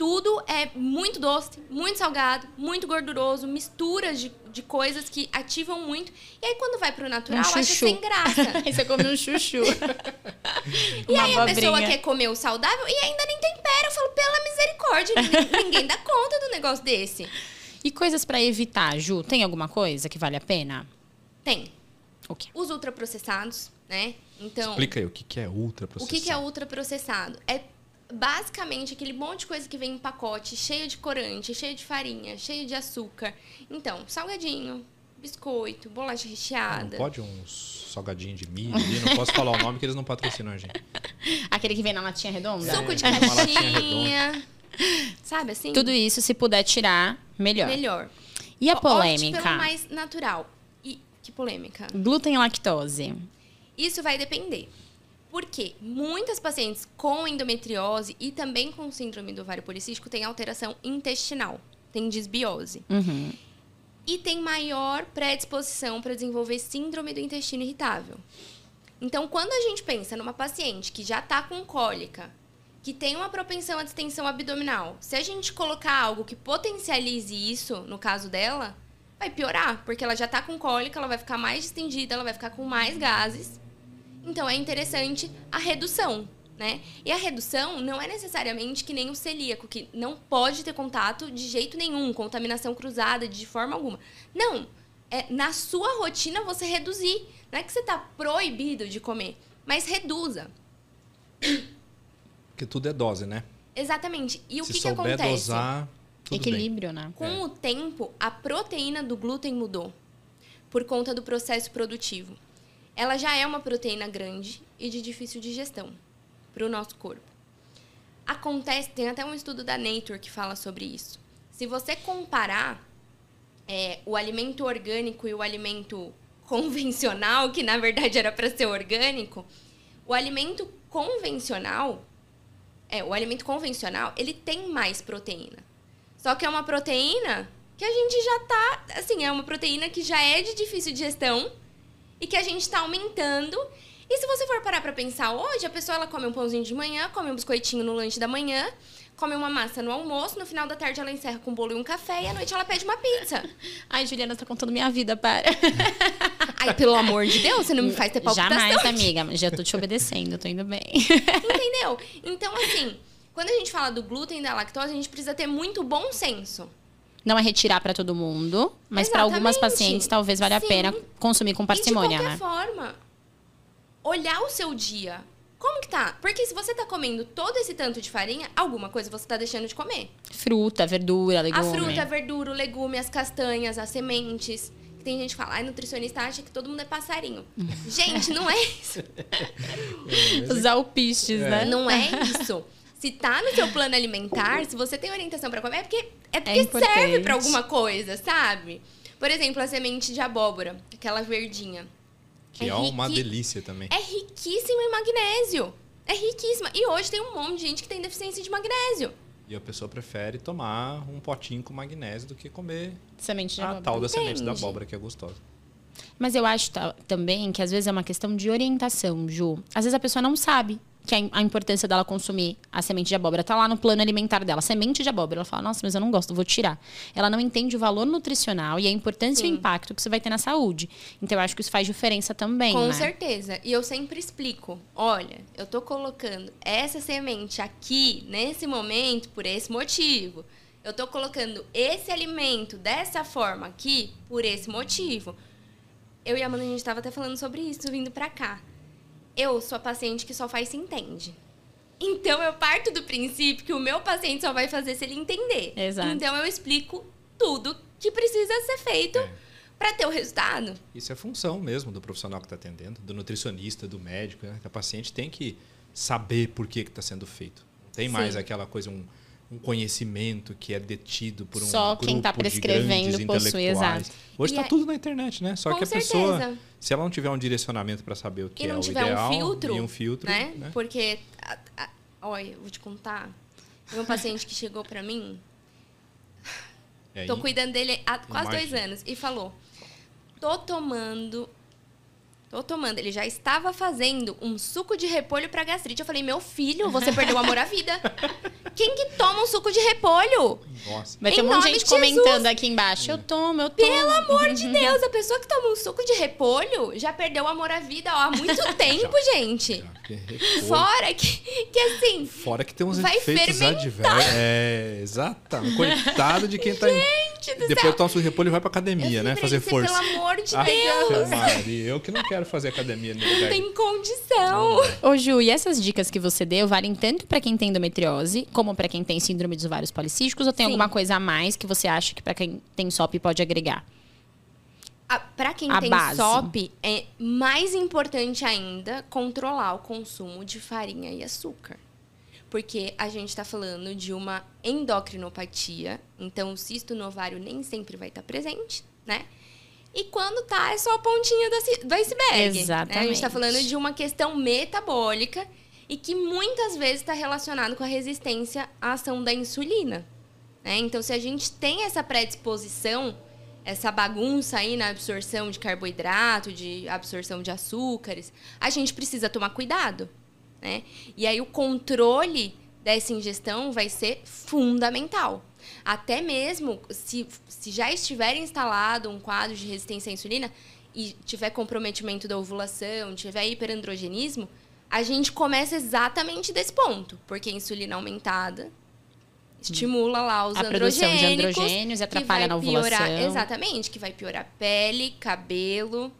Speaker 3: tudo é muito doce, muito salgado, muito gorduroso, misturas de, de coisas que ativam muito. E aí, quando vai pro natural, um acha sem graça.
Speaker 1: aí você come um chuchu.
Speaker 3: e aí a pessoa quer comer o saudável e ainda nem tempera. Eu falo, pela misericórdia, ninguém, ninguém dá conta do negócio desse.
Speaker 1: E coisas para evitar, Ju? Tem alguma coisa que vale a pena?
Speaker 3: Tem.
Speaker 1: O quê?
Speaker 3: Os ultraprocessados, né? Então,
Speaker 2: Explica aí o que é ultraprocessado.
Speaker 3: O que é ultraprocessado? É basicamente aquele monte de coisa que vem em pacote, cheio de corante, cheio de farinha, cheio de açúcar. Então, salgadinho, biscoito, bolacha recheada.
Speaker 2: Não pode uns salgadinho de milho ali, não posso falar o nome que eles não patrocinam a gente.
Speaker 1: Aquele que vem na latinha redonda?
Speaker 3: Suco de é, caixinha. Sabe assim?
Speaker 1: Tudo isso, se puder tirar, melhor.
Speaker 3: Melhor.
Speaker 1: E a polêmica?
Speaker 3: Opte pelo mais natural. E que polêmica?
Speaker 1: Glúten e lactose.
Speaker 3: Isso vai depender. Porque muitas pacientes com endometriose e também com síndrome do ovário policístico têm alteração intestinal, tem desbiose.
Speaker 1: Uhum.
Speaker 3: E tem maior predisposição para desenvolver síndrome do intestino irritável. Então, quando a gente pensa numa paciente que já está com cólica, que tem uma propensão à distensão abdominal, se a gente colocar algo que potencialize isso, no caso dela, vai piorar, porque ela já tá com cólica, ela vai ficar mais distendida, ela vai ficar com mais gases. Então é interessante a redução, né? E a redução não é necessariamente que nem o celíaco, que não pode ter contato de jeito nenhum, contaminação cruzada de forma alguma. Não, é na sua rotina você reduzir. Não é que você está proibido de comer, mas reduza.
Speaker 2: Porque tudo é dose, né?
Speaker 3: Exatamente. E o
Speaker 2: Se
Speaker 3: que, que acontece?
Speaker 2: dosar, tudo
Speaker 1: Equilíbrio, né?
Speaker 3: Com
Speaker 2: É.
Speaker 3: o tempo, a proteína do glúten mudou por conta do processo produtivo. Ela já é uma proteína grande e de difícil digestão para o nosso corpo. Acontece, tem até um estudo da Nature que fala sobre isso. Se você comparar é, o alimento orgânico e o alimento convencional, que na verdade era para ser orgânico, o alimento convencional, é, o alimento convencional, ele tem mais proteína. Só que é uma proteína que a gente já tá, assim, é uma proteína que já é de difícil digestão e que a gente está aumentando. E se você for parar para pensar hoje, a pessoa ela come um pãozinho de manhã, come um biscoitinho no lanche da manhã, come uma massa no almoço, no final da tarde ela encerra com um bolo e um café e à noite ela pede uma pizza.
Speaker 1: Ai, Juliana, tá contando minha vida, para.
Speaker 3: Ai, pelo amor de Deus, você não me faz ter palpitação.
Speaker 1: Jamais, amiga. Já tô te obedecendo, tô indo bem.
Speaker 3: Entendeu? Então, assim, quando a gente fala do glúten e da lactose, a gente precisa ter muito bom senso.
Speaker 1: Não é retirar pra todo mundo, mas pra algumas pacientes talvez valha a
Speaker 3: Sim.
Speaker 1: pena consumir com parcimônia,
Speaker 3: e de
Speaker 1: né?
Speaker 3: qualquer forma, olhar o seu dia. Como que tá? Porque se você tá comendo todo esse tanto de farinha, alguma coisa você tá deixando de comer.
Speaker 1: Fruta, verdura, legume.
Speaker 3: A fruta, a verdura, o legume, as castanhas, as sementes. Tem gente que fala, ai, nutricionista acha que todo mundo é passarinho. gente, não é isso.
Speaker 1: Os alpistes, né?
Speaker 3: Não é isso. Se tá no seu plano alimentar, se você tem orientação pra comer, é porque, é porque
Speaker 1: importante.
Speaker 3: serve pra alguma coisa, sabe? Por exemplo, a semente de abóbora, aquela verdinha.
Speaker 2: Que é,
Speaker 3: É
Speaker 2: uma
Speaker 3: riqui-
Speaker 2: delícia também.
Speaker 3: É riquíssima em magnésio. É riquíssima. E hoje tem um monte de gente que tem deficiência de magnésio.
Speaker 2: E a pessoa prefere tomar um potinho com magnésio do que comer
Speaker 1: Semente de
Speaker 2: a
Speaker 1: abóbora.
Speaker 2: tal da semente da abóbora que é gostosa.
Speaker 1: Mas eu acho ta- também que às vezes é uma questão de orientação, Ju. Às vezes a pessoa não sabe que a, im- a importância dela consumir a semente de abóbora tá lá no plano alimentar dela. Semente de abóbora. Ela fala, nossa, mas eu não gosto, vou tirar. Ela não entende o valor nutricional e a importância e o
Speaker 3: Sim.
Speaker 1: impacto que isso vai ter na saúde. Então eu acho que isso faz diferença também,
Speaker 3: Com
Speaker 1: né?
Speaker 3: certeza. E eu sempre explico: olha, eu tô colocando essa semente aqui, nesse momento, por esse motivo. Eu tô colocando esse alimento dessa forma aqui, por esse motivo. Eu e a Amanda, a gente tava até falando sobre isso vindo pra cá. Eu sou a paciente que só faz se entende. Então eu parto do princípio que o meu paciente só vai fazer se ele entender.
Speaker 1: Exato.
Speaker 3: Então eu explico tudo que precisa ser feito
Speaker 2: É.
Speaker 3: pra ter o resultado.
Speaker 2: Isso é função mesmo do profissional que está atendendo, do nutricionista, do médico. Né? A paciente tem que saber por que está sendo feito. Não tem mais
Speaker 3: Sim.
Speaker 2: aquela coisa, um, um conhecimento que é detido por um
Speaker 1: Só
Speaker 2: grupo
Speaker 1: quem tá
Speaker 2: de
Speaker 1: prescrevendo possui, exato.
Speaker 2: Hoje está
Speaker 3: é-
Speaker 2: tudo na internet, né? Só
Speaker 3: Com
Speaker 2: que a pessoa,
Speaker 3: certeza.
Speaker 2: se ela não tiver um direcionamento para saber o que
Speaker 3: e
Speaker 2: é
Speaker 3: não
Speaker 2: o
Speaker 3: tiver
Speaker 2: ideal
Speaker 3: um filtro,
Speaker 2: e um filtro,
Speaker 3: né?
Speaker 2: né?
Speaker 3: Porque, a- a- olha, vou te contar. Um paciente que chegou pra mim,
Speaker 2: É,
Speaker 3: tô
Speaker 2: e-
Speaker 3: cuidando dele há quase dois
Speaker 2: Imagina.
Speaker 3: anos, e falou: tô tomando. Tô tomando. Ele já estava fazendo um suco de repolho pra gastrite. Eu falei, meu filho, você perdeu o amor à vida. Quem que toma um suco de repolho?
Speaker 2: Nossa.
Speaker 1: Vai ter
Speaker 3: Em
Speaker 1: um monte de gente
Speaker 3: Jesus.
Speaker 1: comentando aqui embaixo. Eu tomo, eu tomo.
Speaker 3: Pelo amor de Deus, a pessoa que toma um suco de repolho já perdeu o amor à vida ó, há muito tempo, gente.
Speaker 2: Já, repolho-
Speaker 3: Fora que, que assim,
Speaker 2: Fora que tem uns
Speaker 3: Vai
Speaker 2: efeitos
Speaker 3: fermentar.
Speaker 2: adversos. É, exatamente. Coitado de quem tá em...
Speaker 3: gente do
Speaker 2: Depois
Speaker 3: céu.
Speaker 2: toma suco de repolho e vai pra
Speaker 3: Eu
Speaker 2: academia, né?
Speaker 3: falei pra
Speaker 2: Fazer
Speaker 3: ele, "Você,
Speaker 2: força.
Speaker 3: Pelo amor de
Speaker 2: Ah,
Speaker 3: Deus,
Speaker 2: Maria, eu que não quero fazer academia no
Speaker 3: não
Speaker 2: lugar.
Speaker 3: tem condição.
Speaker 1: Ô, Ju, e essas dicas que você deu valem tanto pra quem tem endometriose, como pra quem tem síndrome dos ovários policísticos, ou tem
Speaker 3: Sim.
Speaker 1: alguma coisa a mais que você acha que pra quem tem SOP pode agregar?
Speaker 3: Pra quem
Speaker 1: A
Speaker 3: tem
Speaker 1: base.
Speaker 3: SOP, é mais importante ainda controlar o consumo de farinha e açúcar. Porque a gente está falando de uma endocrinopatia, então o cisto no ovário nem sempre vai estar presente, né? E quando tá, é só a pontinha do ice- do iceberg. né? A gente
Speaker 1: Exatamente.
Speaker 3: está falando de uma questão metabólica e que muitas vezes está relacionado com a resistência à ação da insulina. né? Então, se a gente tem essa predisposição, essa bagunça aí na absorção de carboidrato, de absorção de açúcares, a gente precisa tomar cuidado. Né? E aí, o controle dessa ingestão vai ser fundamental. Até mesmo se, se já estiver instalado um quadro de resistência à insulina e tiver comprometimento da ovulação, tiver hiperandrogenismo, a gente começa exatamente desse ponto, porque a insulina aumentada estimula lá os
Speaker 1: a produção de
Speaker 3: androgênicos,
Speaker 1: androgênios e atrapalha na ovulação.
Speaker 3: Piorar, exatamente, que vai piorar pele, cabelo.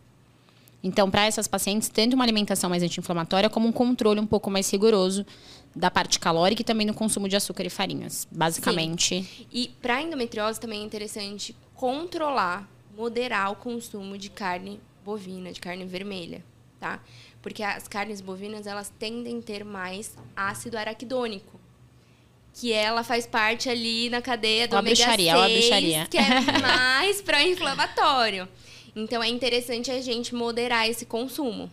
Speaker 1: Então, para essas pacientes, tanto uma alimentação mais anti-inflamatória como um controle um pouco mais rigoroso da parte calórica e também no consumo de açúcar e farinhas, basicamente.
Speaker 3: Sim. E para endometriose também é interessante controlar, moderar o consumo de carne bovina, de carne vermelha, tá? Porque as carnes bovinas, elas tendem a ter mais ácido araquidônico que ela faz parte ali na cadeia do ômega bruxaria, 6, bruxaria. que é mais pró-inflamatório. Então é interessante a gente moderar esse consumo.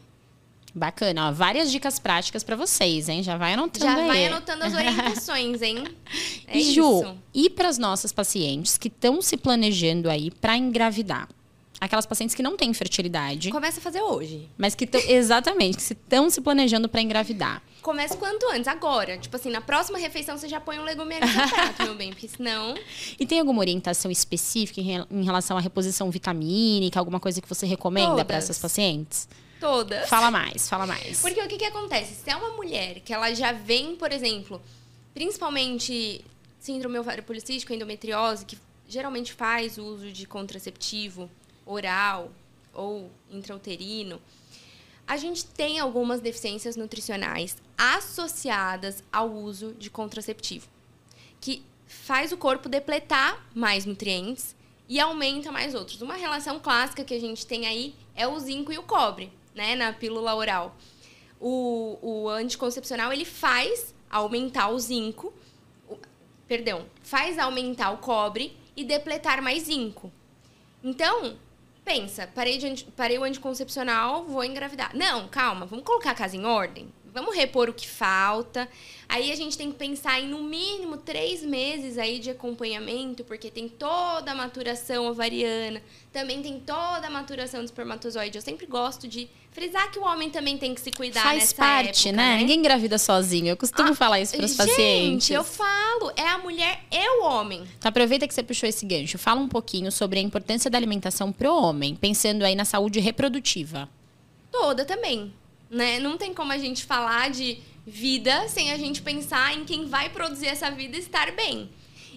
Speaker 1: Bacana, ó, várias dicas práticas para vocês, hein? Já vai anotando Já
Speaker 3: aí. vai anotando as orientações, hein?
Speaker 1: É Ju, isso. e para as nossas pacientes que estão se planejando aí para engravidar? Aquelas pacientes que não têm fertilidade.
Speaker 3: Começa a fazer hoje.
Speaker 1: Mas que estão, exatamente, que estão se planejando para engravidar.
Speaker 3: Comece quanto antes, agora. Tipo assim, na próxima refeição você já põe um legume ali no prato, meu bem, porque senão.
Speaker 1: E tem alguma orientação específica em relação à reposição vitamínica, alguma coisa que você recomenda para essas pacientes?
Speaker 3: Todas.
Speaker 1: Fala mais, fala mais.
Speaker 3: Porque o que, que acontece? Se é uma mulher que ela já vem, por exemplo, principalmente síndrome ovário policístico, endometriose, que geralmente faz uso de contraceptivo oral ou intrauterino, a gente tem algumas deficiências nutricionais associadas ao uso de contraceptivo, que faz o corpo depletar mais nutrientes e aumenta mais outros. Uma relação clássica que a gente tem aí é o zinco e o cobre, né, na pílula oral. O, o anticoncepcional ele faz aumentar o zinco, o, perdão, faz aumentar o cobre e depletar mais zinco. Então, pensa, parei, de, parei o anticoncepcional, vou engravidar. Não, calma, vamos colocar a casa em ordem. Vamos repor o que falta. Aí a gente tem que pensar em no mínimo três meses aí de acompanhamento, porque tem toda a maturação ovariana, também tem toda a maturação do espermatozoide. Eu sempre gosto de frisar que o homem também tem que se cuidar
Speaker 1: Faz
Speaker 3: nessa
Speaker 1: parte,
Speaker 3: época,
Speaker 1: né?
Speaker 3: né?
Speaker 1: Ninguém engravida sozinho. Eu costumo ah, falar isso para os pacientes.
Speaker 3: Gente, eu falo, é a mulher e o homem.
Speaker 1: Então, aproveita que você puxou esse gancho. Fala um pouquinho sobre a importância da alimentação para o homem, pensando aí na saúde reprodutiva.
Speaker 3: Toda também né? Não tem como a gente falar de vida sem a gente pensar em quem vai produzir essa vida estar bem.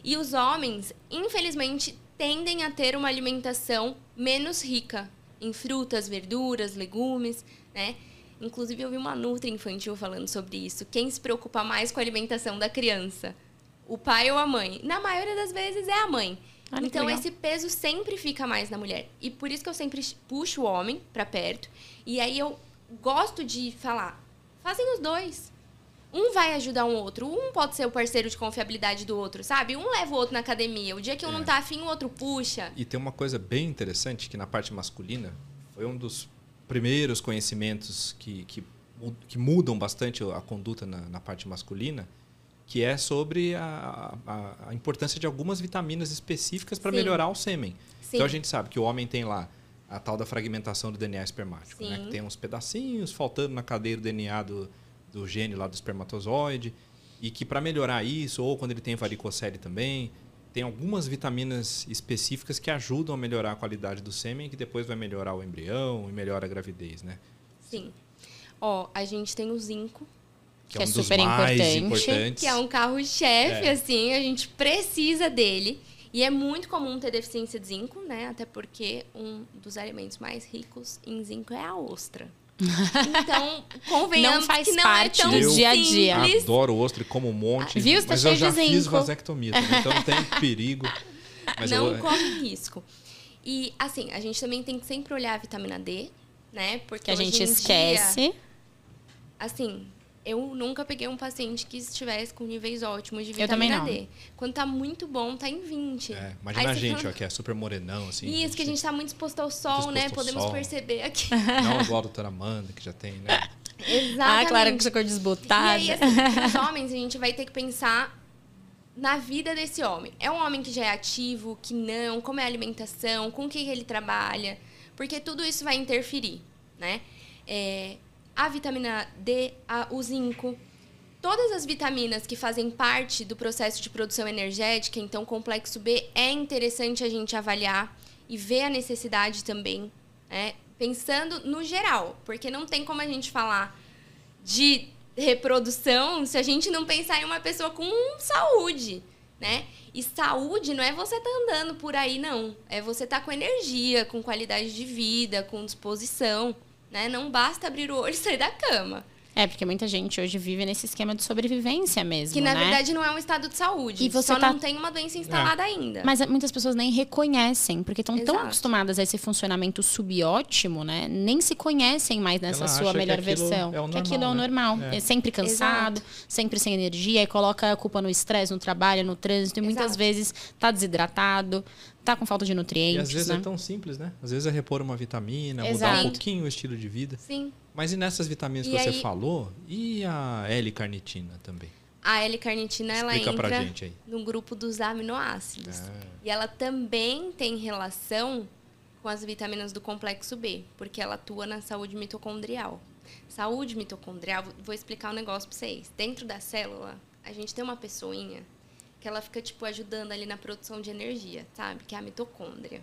Speaker 3: E os homens, infelizmente, tendem a ter uma alimentação menos rica em frutas, verduras, legumes, né? Inclusive, eu vi uma Nutri infantil falando sobre isso. Quem se preocupa mais com a alimentação da criança? O pai ou a mãe? Na maioria das vezes é a mãe. Olha então, esse peso sempre fica mais na mulher. E por isso que eu sempre puxo o homem para perto. E aí eu gosto de falar, fazem os dois. Um vai ajudar um outro. Um pode ser o parceiro de confiabilidade do outro, sabe? Um leva o outro na academia. O dia que um é. não tá afim, o outro puxa.
Speaker 2: E tem uma coisa bem interessante que na parte masculina foi um dos primeiros conhecimentos que, que, que mudam bastante a conduta na, na parte masculina, que é sobre a, a, a importância de algumas vitaminas específicas para melhorar o sêmen. Sim. Então a gente sabe que o homem tem lá a tal da fragmentação do DNA espermático, né? Que tem uns pedacinhos faltando na cadeia do DNA do, do gene lá do espermatozoide e que para melhorar isso, ou quando ele tem varicocele também, tem algumas vitaminas específicas que ajudam a melhorar a qualidade do sêmen que depois vai melhorar o embrião e melhora a gravidez, né?
Speaker 3: Sim. Ó, a gente tem o zinco,
Speaker 1: que, que é, um é super importante,
Speaker 3: que é um carro-chefe, é. assim, a gente precisa dele. E é muito comum ter deficiência de zinco, né? Até porque um dos alimentos mais ricos em zinco é a ostra. Então, convenhamos
Speaker 1: não faz
Speaker 3: que não
Speaker 1: é parte
Speaker 3: é tão
Speaker 1: do dia a dia.
Speaker 2: Eu adoro ostra e como um monte.
Speaker 1: Ah, viu? Tá
Speaker 2: mas
Speaker 1: eu
Speaker 2: já
Speaker 1: fiz
Speaker 2: vasectomia, então não tem perigo.
Speaker 3: Mas não eu... corre risco. E, assim, a gente também tem que sempre olhar a vitamina D, né? Porque
Speaker 1: que a gente esquece. Dia,
Speaker 3: assim, eu nunca peguei um paciente que estivesse com níveis ótimos de vitamina D. Quando tá muito bom, tá em 20.
Speaker 2: É, imagina Aí a gente, fala... ó, que é super morenão, assim.
Speaker 3: Isso, gente... que a gente tá muito exposto ao sol, exposto né? Podemos sol. perceber aqui.
Speaker 2: Não igual a doutora Amanda, que já tem, né?
Speaker 3: Exatamente.
Speaker 1: Ah, claro, com essa cor desbotada.
Speaker 3: E aí, assim, os homens, a gente vai ter que pensar na vida desse homem. É um homem que já é ativo, que não, como é a alimentação, com o que ele trabalha, porque tudo isso vai interferir, né? É, a vitamina D, a, o zinco. todas as vitaminas que fazem parte do processo de produção energética, então complexo B é interessante a gente avaliar e ver a necessidade também, né? pensando no geral, porque não tem como a gente falar de reprodução se a gente não pensar em uma pessoa com saúde, né? E saúde não é você estar tá andando por aí, não. É você estar tá com energia, com qualidade de vida, com disposição, né? Não basta abrir o olho e sair da cama.
Speaker 1: É, porque muita gente hoje vive nesse esquema de sobrevivência mesmo.
Speaker 3: Que na
Speaker 1: né?
Speaker 3: verdade não é um estado de saúde. E você só tá... não tem uma doença instalada é. ainda.
Speaker 1: Mas muitas pessoas nem reconhecem, porque estão tão acostumadas a esse funcionamento subótimo, né? Nem se conhecem mais nessa Ela sua melhor versão. É normal, que aquilo é o normal. Né? É. sempre cansado, Exato. sempre sem energia, e coloca a culpa no estresse, no trabalho, no trânsito, e Exato. muitas vezes tá desidratado, tá com falta de nutrientes. E
Speaker 2: às vezes
Speaker 1: né?
Speaker 2: é tão simples, né? Às vezes é repor uma vitamina, Exato. mudar um pouquinho o estilo de vida.
Speaker 3: Sim.
Speaker 2: Mas e nessas vitaminas e que aí... você falou? E a L-carnitina também?
Speaker 3: A L-carnitina ela entra no grupo dos aminoácidos. É. E ela também tem relação com as vitaminas do complexo B, porque ela atua na saúde mitocondrial. Saúde mitocondrial, vou explicar um negócio para vocês. Dentro da célula, a gente tem uma pessoinha que ela fica tipo ajudando ali na produção de energia, sabe? Que é a mitocôndria.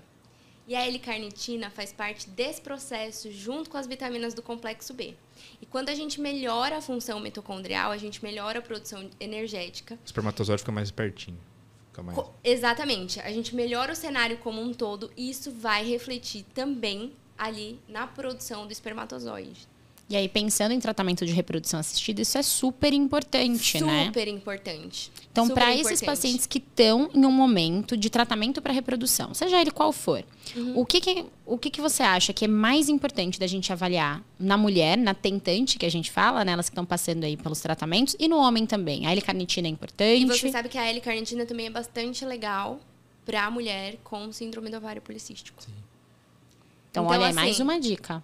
Speaker 3: E a L-carnitina faz parte desse processo junto com as vitaminas do complexo B. E quando a gente melhora a função mitocondrial, a gente melhora a produção energética. O
Speaker 2: espermatozoide fica mais pertinho. Fica mais...
Speaker 3: Exatamente. A gente melhora o cenário como um todo e isso vai refletir também ali na produção do espermatozoide.
Speaker 1: E aí, pensando em tratamento de reprodução assistida, isso é super importante,
Speaker 3: super
Speaker 1: né?
Speaker 3: Super importante.
Speaker 1: Então, para esses pacientes que estão em um momento de tratamento para reprodução, seja ele qual for, uhum. o, que, que, o que, que você acha que é mais importante da gente avaliar na mulher, na tentante que a gente fala, né? Elas que estão passando aí pelos tratamentos, e no homem também? A L-carnitina é importante. E
Speaker 3: você sabe que a L-carnitina também é bastante legal para a mulher com síndrome do ovário policístico. Sim.
Speaker 1: Então, então olha, assim, mais uma dica.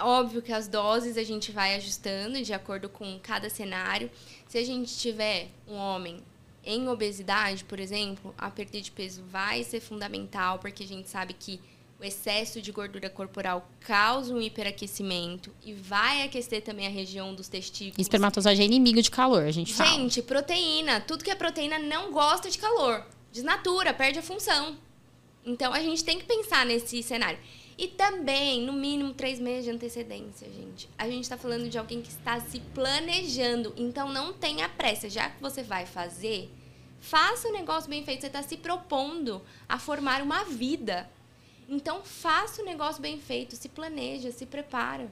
Speaker 3: Óbvio que as doses a gente vai ajustando de acordo com cada cenário. Se a gente tiver um homem em obesidade, por exemplo, a perda de peso vai ser fundamental, porque a gente sabe que o excesso de gordura corporal causa um hiperaquecimento e vai aquecer também a região dos testículos.
Speaker 1: Espermatozoide é inimigo de calor, a gente fala.
Speaker 3: Gente, proteína. Tudo que é proteína não gosta de calor. Desnatura, perde a função. Então, a gente tem que pensar nesse cenário. E também, no mínimo, três meses de antecedência, gente. A gente está falando de alguém que está se planejando. Então, não tenha pressa. Já que você vai fazer, faça o negócio bem feito. Você está se propondo a formar uma vida. Então, faça o negócio bem feito. Se planeja, se prepara.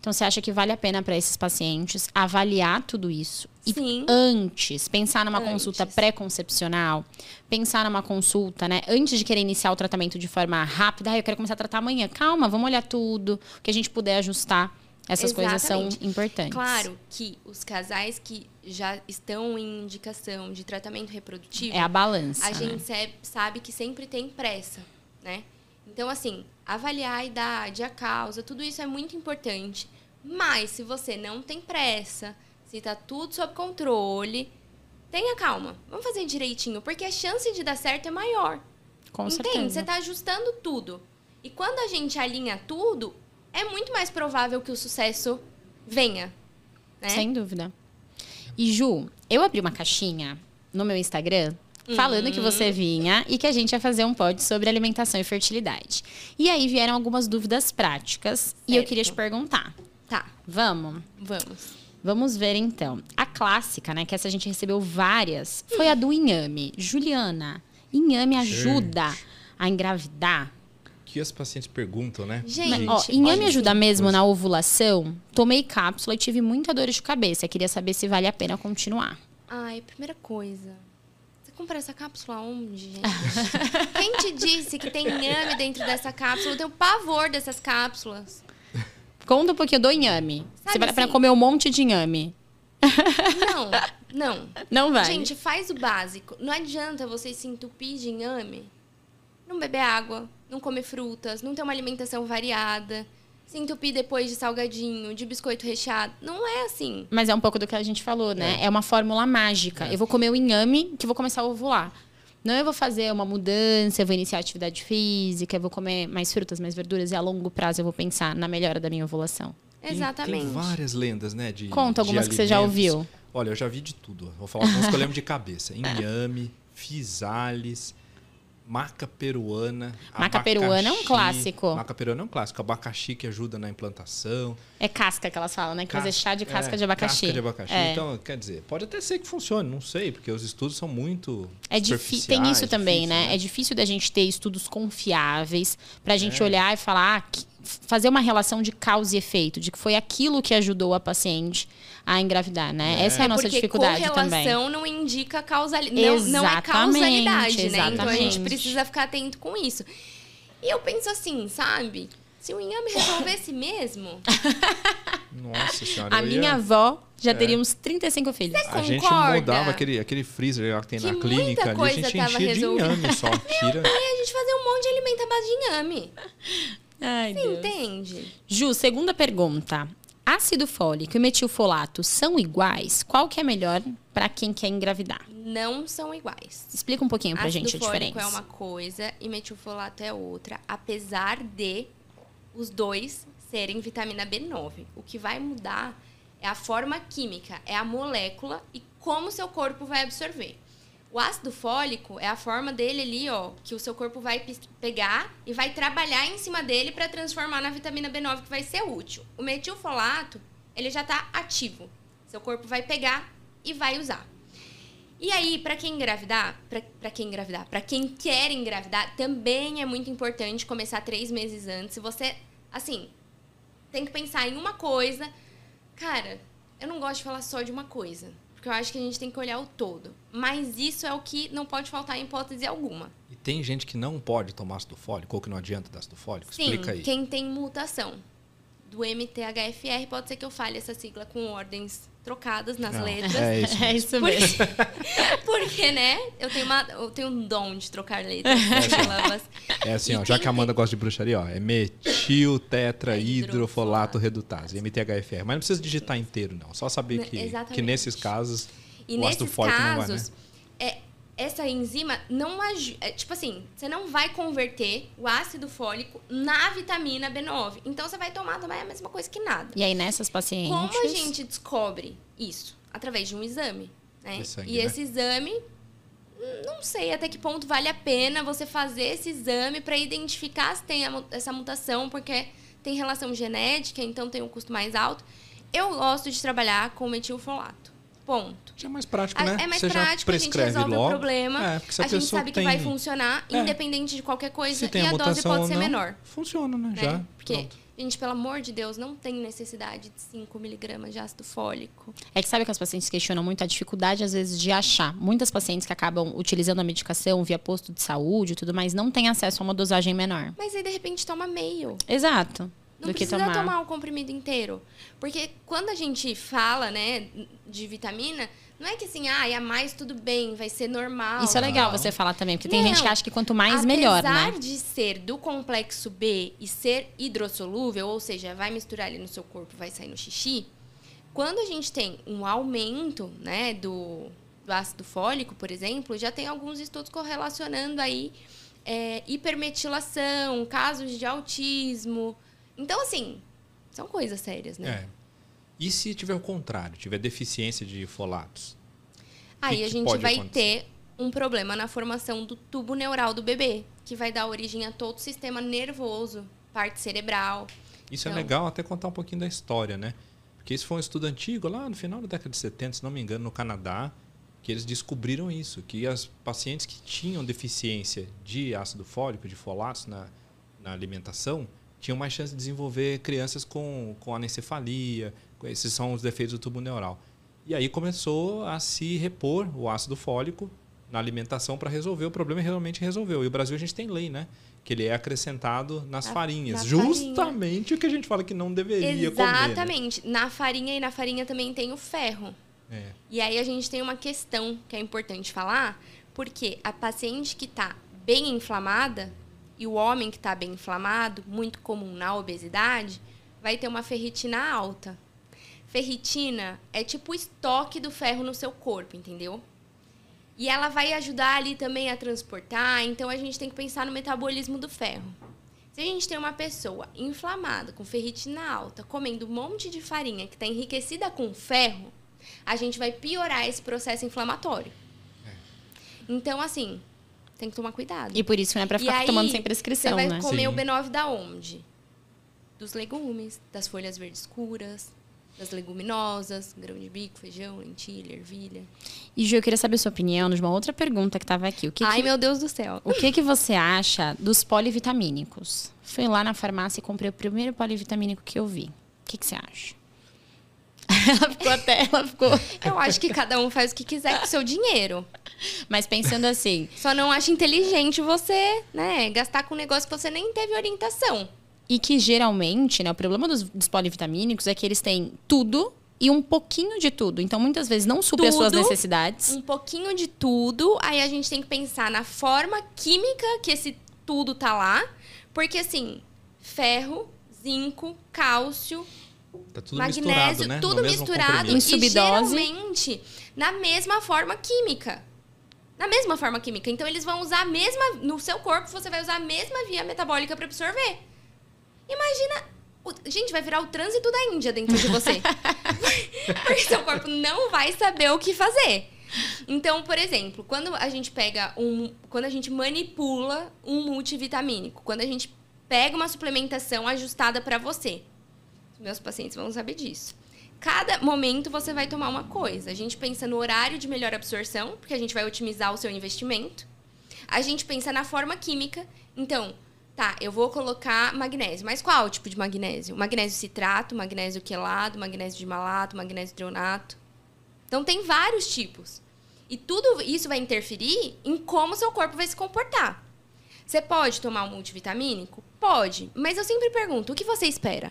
Speaker 1: Então, você acha que vale a pena para esses pacientes avaliar tudo isso? E Sim. antes, pensar numa antes. consulta pré-concepcional, pensar numa consulta, né? Antes de querer iniciar o tratamento de forma rápida, ah, eu quero começar a tratar amanhã. Calma, vamos olhar tudo, o que a gente puder ajustar. Essas Exatamente. coisas são importantes.
Speaker 3: Claro que os casais que já estão em indicação de tratamento reprodutivo.
Speaker 1: É a balança.
Speaker 3: A né? gente sabe que sempre tem pressa, né? Então, assim, avaliar a idade, a causa, tudo isso é muito importante. Mas se você não tem pressa, se tá tudo sob controle, tenha calma. Vamos fazer direitinho, porque a chance de dar certo é maior.
Speaker 1: Com
Speaker 3: Entende?
Speaker 1: certeza.
Speaker 3: Você tá ajustando tudo. E quando a gente alinha tudo, é muito mais provável que o sucesso venha. Né?
Speaker 1: Sem dúvida. E Ju, eu abri uma caixinha no meu Instagram falando que você uhum. vinha e que a gente ia fazer um pod sobre alimentação e fertilidade. E aí vieram algumas dúvidas práticas certo. e eu queria te perguntar.
Speaker 3: Tá.
Speaker 1: Vamos?
Speaker 3: Vamos.
Speaker 1: Vamos ver então. A clássica, né, que essa a gente recebeu várias, foi a do inhame. Juliana, inhame ajuda gente. a engravidar?
Speaker 2: que as pacientes perguntam, né?
Speaker 3: Gente,
Speaker 1: ó, inhame ajuda mesmo na ovulação? Tomei cápsula e tive muita dor de cabeça. Queria saber se vale a pena continuar.
Speaker 3: Ai, primeira coisa comprar essa cápsula onde, gente? Quem te disse que tem inhame dentro dessa cápsula? Eu tenho pavor dessas cápsulas.
Speaker 1: Conta um pouquinho do inhame. Sabe Você vai assim? para comer um monte de inhame.
Speaker 3: Não, não.
Speaker 1: Não vai.
Speaker 3: Gente, faz o básico. Não adianta você se entupir de inhame, não beber água, não comer frutas, não ter uma alimentação variada se entupir depois de salgadinho, de biscoito recheado. Não é assim.
Speaker 1: Mas é um pouco do que a gente falou, né? É, é uma fórmula mágica. É. Eu vou comer o inhame que vou começar a ovular. Não eu vou fazer uma mudança, eu vou iniciar atividade física, eu vou comer mais frutas, mais verduras e a longo prazo eu vou pensar na melhora da minha ovulação.
Speaker 3: Exatamente.
Speaker 2: Tem várias lendas, né? De,
Speaker 1: Conta algumas
Speaker 2: de
Speaker 1: que você já ouviu.
Speaker 2: Olha, eu já vi de tudo. Vou falar alguns que eu lembro de cabeça. Inhame, fisales, maca peruana.
Speaker 1: Maca peruana é um clássico.
Speaker 2: Maca peruana é um clássico. Abacaxi que ajuda na implantação.
Speaker 1: É casca que elas falam, né? Que fazer chá de casca
Speaker 2: é,
Speaker 1: de abacaxi.
Speaker 2: Casca de abacaxi.
Speaker 1: É.
Speaker 2: Então, quer dizer, pode até ser que funcione, não sei, porque os estudos são muito.
Speaker 1: É difícil. Tem isso também,
Speaker 2: difícil,
Speaker 1: né?
Speaker 2: né?
Speaker 1: É difícil da gente ter estudos confiáveis pra gente
Speaker 2: É.
Speaker 1: olhar e falar, ah, que- fazer uma relação de causa e efeito, de que foi aquilo que ajudou a paciente a engravidar, né?
Speaker 2: É.
Speaker 1: Essa é a nossa
Speaker 3: Porque
Speaker 1: dificuldade também.
Speaker 3: correlação não indica causalidade. Não, não é
Speaker 1: Exatamente,
Speaker 3: causalidade, né? Então a gente precisa ficar atento com isso. E eu penso assim, sabe? Se o inhame resolvesse mesmo,
Speaker 2: Nossa senhora.
Speaker 1: A minha
Speaker 2: ia-
Speaker 1: avó já
Speaker 2: É.
Speaker 1: teria uns 35 filhos.
Speaker 2: A gente mudava aquele, aquele freezer lá que tem
Speaker 3: Que
Speaker 2: na
Speaker 3: muita
Speaker 2: clínica ali, a
Speaker 3: coisa
Speaker 2: gente
Speaker 3: tava
Speaker 2: enchia de
Speaker 3: resolvida.
Speaker 2: inhame só. Tira.
Speaker 3: e a gente fazia um monte de alimento à base de inhame.
Speaker 1: Ai,
Speaker 3: Você entende?
Speaker 1: Ju, segunda pergunta. Ácido fólico e metilfolato são iguais? Qual que é melhor para quem quer engravidar?
Speaker 3: Não são iguais.
Speaker 1: Explica um pouquinho pra
Speaker 3: Ácido
Speaker 1: gente a
Speaker 3: fólico
Speaker 1: diferença.
Speaker 3: é uma coisa e metilfolato é outra, apesar de os dois serem vitamina B9. O que vai mudar é a forma química, é a molécula e como o seu corpo vai absorver. O ácido fólico é a forma dele ali, ó, que o seu corpo vai pegar e vai trabalhar em cima dele para transformar na vitamina B9 que vai ser útil. O metilfolato, ele já tá ativo. Seu corpo vai pegar e vai usar. E aí, para quem engravidar, para quem engravidar, para quem quer engravidar, também é muito importante começar três meses antes. Se você, assim, tem que pensar em uma coisa. Cara, eu não gosto de falar só de uma coisa, porque eu acho que a gente tem que olhar o todo. Mas isso é o que não pode faltar em hipótese alguma.
Speaker 2: E tem gente que não pode tomar ácido fólico ou que não adianta dar ácido fólico?
Speaker 3: Sim,
Speaker 2: Explica aí.
Speaker 3: quem tem mutação do MTHFR, pode ser que eu fale essa sigla com ordens trocadas nas
Speaker 2: Não,
Speaker 3: letras.
Speaker 2: É isso.
Speaker 1: É isso mesmo.
Speaker 3: Porque, né? Eu tenho, uma, eu tenho um dom de trocar letras. Sílabas.
Speaker 2: É assim, ó, já que a Amanda
Speaker 3: tem-
Speaker 2: gosta de bruxaria, ó, é metil, tetra,
Speaker 3: É
Speaker 2: hidrofolato, redutase, MTHFR. Mas não precisa digitar inteiro, não. Só saber
Speaker 3: Ne-
Speaker 2: que,
Speaker 3: exatamente.
Speaker 2: que nesses casos
Speaker 3: E
Speaker 2: o
Speaker 3: nesses
Speaker 2: não vai, né?
Speaker 3: casos, é, essa enzima não ajuda. É, tipo assim, você não vai converter o ácido fólico na vitamina B9. Então você vai tomar também a mesma coisa que nada.
Speaker 1: E aí, nessas pacientes.
Speaker 3: Como a gente descobre isso? Através de um exame. Né?
Speaker 2: De sangue,
Speaker 3: e
Speaker 2: né?
Speaker 3: esse exame, não sei até que ponto vale a pena você fazer esse exame para identificar se tem essa mutação, porque tem relação genética, então tem um custo mais alto. Eu gosto de trabalhar com metilfolato. Ponto.
Speaker 2: Já é mais prático,
Speaker 3: A-
Speaker 2: né?
Speaker 3: É mais
Speaker 2: Você já
Speaker 3: prático, a gente
Speaker 2: prescreve
Speaker 3: resolve
Speaker 2: logo.
Speaker 3: o problema.
Speaker 2: É, a,
Speaker 3: a gente sabe que
Speaker 2: tem,
Speaker 3: vai funcionar,
Speaker 2: É.
Speaker 3: independente de qualquer coisa,
Speaker 2: Se tem
Speaker 3: e
Speaker 2: a
Speaker 3: a dose pode ser
Speaker 2: não,
Speaker 3: menor.
Speaker 2: Funciona, né?
Speaker 3: né?
Speaker 2: Já.
Speaker 3: Porque,
Speaker 2: Pronto.
Speaker 3: gente, pelo amor de Deus, não tem necessidade de 5 miligramas de ácido fólico.
Speaker 1: É que sabe que as pacientes questionam muito a dificuldade, às vezes, de achar. Muitas pacientes que acabam utilizando a medicação via posto de saúde e tudo mais não têm acesso a uma dosagem menor.
Speaker 3: Mas aí, de repente, toma meio.
Speaker 1: Exato.
Speaker 3: Não precisa
Speaker 1: tomar.
Speaker 3: tomar. o comprimido inteiro. Porque quando a gente fala, né, de vitamina, não é que assim, ah, a mais tudo bem, vai ser normal.
Speaker 1: Isso é legal
Speaker 2: Não.
Speaker 1: você falar também, porque tem
Speaker 3: Não.
Speaker 1: gente que acha que quanto mais, melhor,
Speaker 3: Apesar
Speaker 1: né?
Speaker 3: de ser do complexo B e ser hidrossolúvel, ou seja, vai misturar ali no seu corpo, vai sair no xixi, quando a gente tem um aumento, né, do, do ácido fólico, por exemplo, já tem alguns estudos correlacionando aí é, hipermetilação, casos de autismo. Então, assim, são coisas sérias, né?
Speaker 2: É. E se tiver o contrário, tiver deficiência de folatos?
Speaker 3: Aí
Speaker 2: que
Speaker 3: a gente vai
Speaker 2: acontecer?
Speaker 3: ter um problema na formação do tubo neural do bebê, que vai dar origem a todo o sistema nervoso, parte cerebral.
Speaker 2: Isso é
Speaker 3: Então-
Speaker 2: legal até contar um pouquinho da história, né? Porque isso foi um estudo antigo, lá no final da década de 70, se não me engano, no Canadá, que eles descobriram isso, que as pacientes que tinham deficiência de ácido fólico, de folatos na, na alimentação, tinham mais chance de desenvolver crianças com, com anencefalia, esses são os defeitos do tubo neural. E aí começou a se repor o ácido fólico na alimentação para resolver o problema e realmente resolveu. E o Brasil a gente tem lei, né? Que ele é acrescentado nas
Speaker 3: Na-
Speaker 2: farinhas.
Speaker 3: na
Speaker 2: justamente o que a gente fala que não deveria comer. né?
Speaker 3: Exatamente. Na farinha e na farinha também tem o ferro.
Speaker 2: É.
Speaker 3: E aí a gente tem uma questão que é importante falar, porque a paciente que está bem inflamada e o homem que está bem inflamado, muito comum na obesidade, vai ter uma ferritina alta. Ferritina é tipo o estoque do ferro no seu corpo, entendeu? E ela vai ajudar ali também a transportar, então a gente tem que pensar no metabolismo do ferro. Se a gente tem uma pessoa inflamada, com ferritina alta, comendo um monte de farinha que está enriquecida com ferro, a gente vai piorar esse processo inflamatório.
Speaker 2: É.
Speaker 3: Então, assim, tem que tomar cuidado.
Speaker 1: E por isso não é pra
Speaker 3: E
Speaker 1: ficar
Speaker 3: aí,
Speaker 1: tomando sem prescrição,
Speaker 3: Você vai
Speaker 1: né?
Speaker 3: comer
Speaker 2: Sim.
Speaker 3: o B9 da onde? Dos legumes, das folhas verdes escuras, das leguminosas, grão de bico, feijão, lentilha, ervilha.
Speaker 1: E Ju, eu queria saber a sua opinião de uma outra pergunta que tava aqui. O que,
Speaker 3: Ai,
Speaker 1: que,
Speaker 3: meu Deus do céu.
Speaker 1: o que, que você acha dos polivitamínicos? Fui lá na farmácia e comprei o primeiro polivitamínico que eu vi. O que, que você acha? ela ficou até, ela ficou.
Speaker 3: Eu acho que cada um faz o que quiser com o seu dinheiro.
Speaker 1: Mas pensando assim,
Speaker 3: Só não acho inteligente você, né, gastar com um negócio que você nem teve orientação.
Speaker 1: E que geralmente, né, o problema dos, dos polivitamínicos é que eles têm tudo e um pouquinho de tudo. Então, muitas vezes não supre as suas
Speaker 3: Tudo.
Speaker 1: necessidades.
Speaker 3: Um pouquinho de tudo, aí a gente tem que pensar na forma química que esse tudo tá lá. Porque, assim, ferro, zinco, cálcio,
Speaker 2: Tá tudo
Speaker 3: magnésio,
Speaker 2: misturado, né?
Speaker 3: tudo misturado.
Speaker 1: Em subdose.
Speaker 3: e geralmente na mesma forma química. Na mesma forma química. Então eles vão usar a mesma no seu corpo, você vai usar a mesma via metabólica para absorver. Imagina, o- gente, vai virar o trânsito da Índia dentro de você. Porque seu corpo não vai saber o que fazer. Então, por exemplo, quando a gente pega um, quando a gente manipula um multivitamínico, quando a gente pega uma suplementação ajustada para você, meus pacientes vão saber disso. Cada momento você vai tomar uma coisa. A gente pensa no horário de melhor absorção, porque a gente vai otimizar o seu investimento. A gente pensa na forma química. Então, tá, eu vou colocar magnésio. Mas qual tipo de magnésio? Magnésio citrato, magnésio quelado, magnésio de malato, magnésio trionato. Então, tem vários tipos. E tudo isso vai interferir em como seu corpo vai se comportar. Você pode tomar um multivitamínico? Pode. Mas eu sempre pergunto, o que você espera?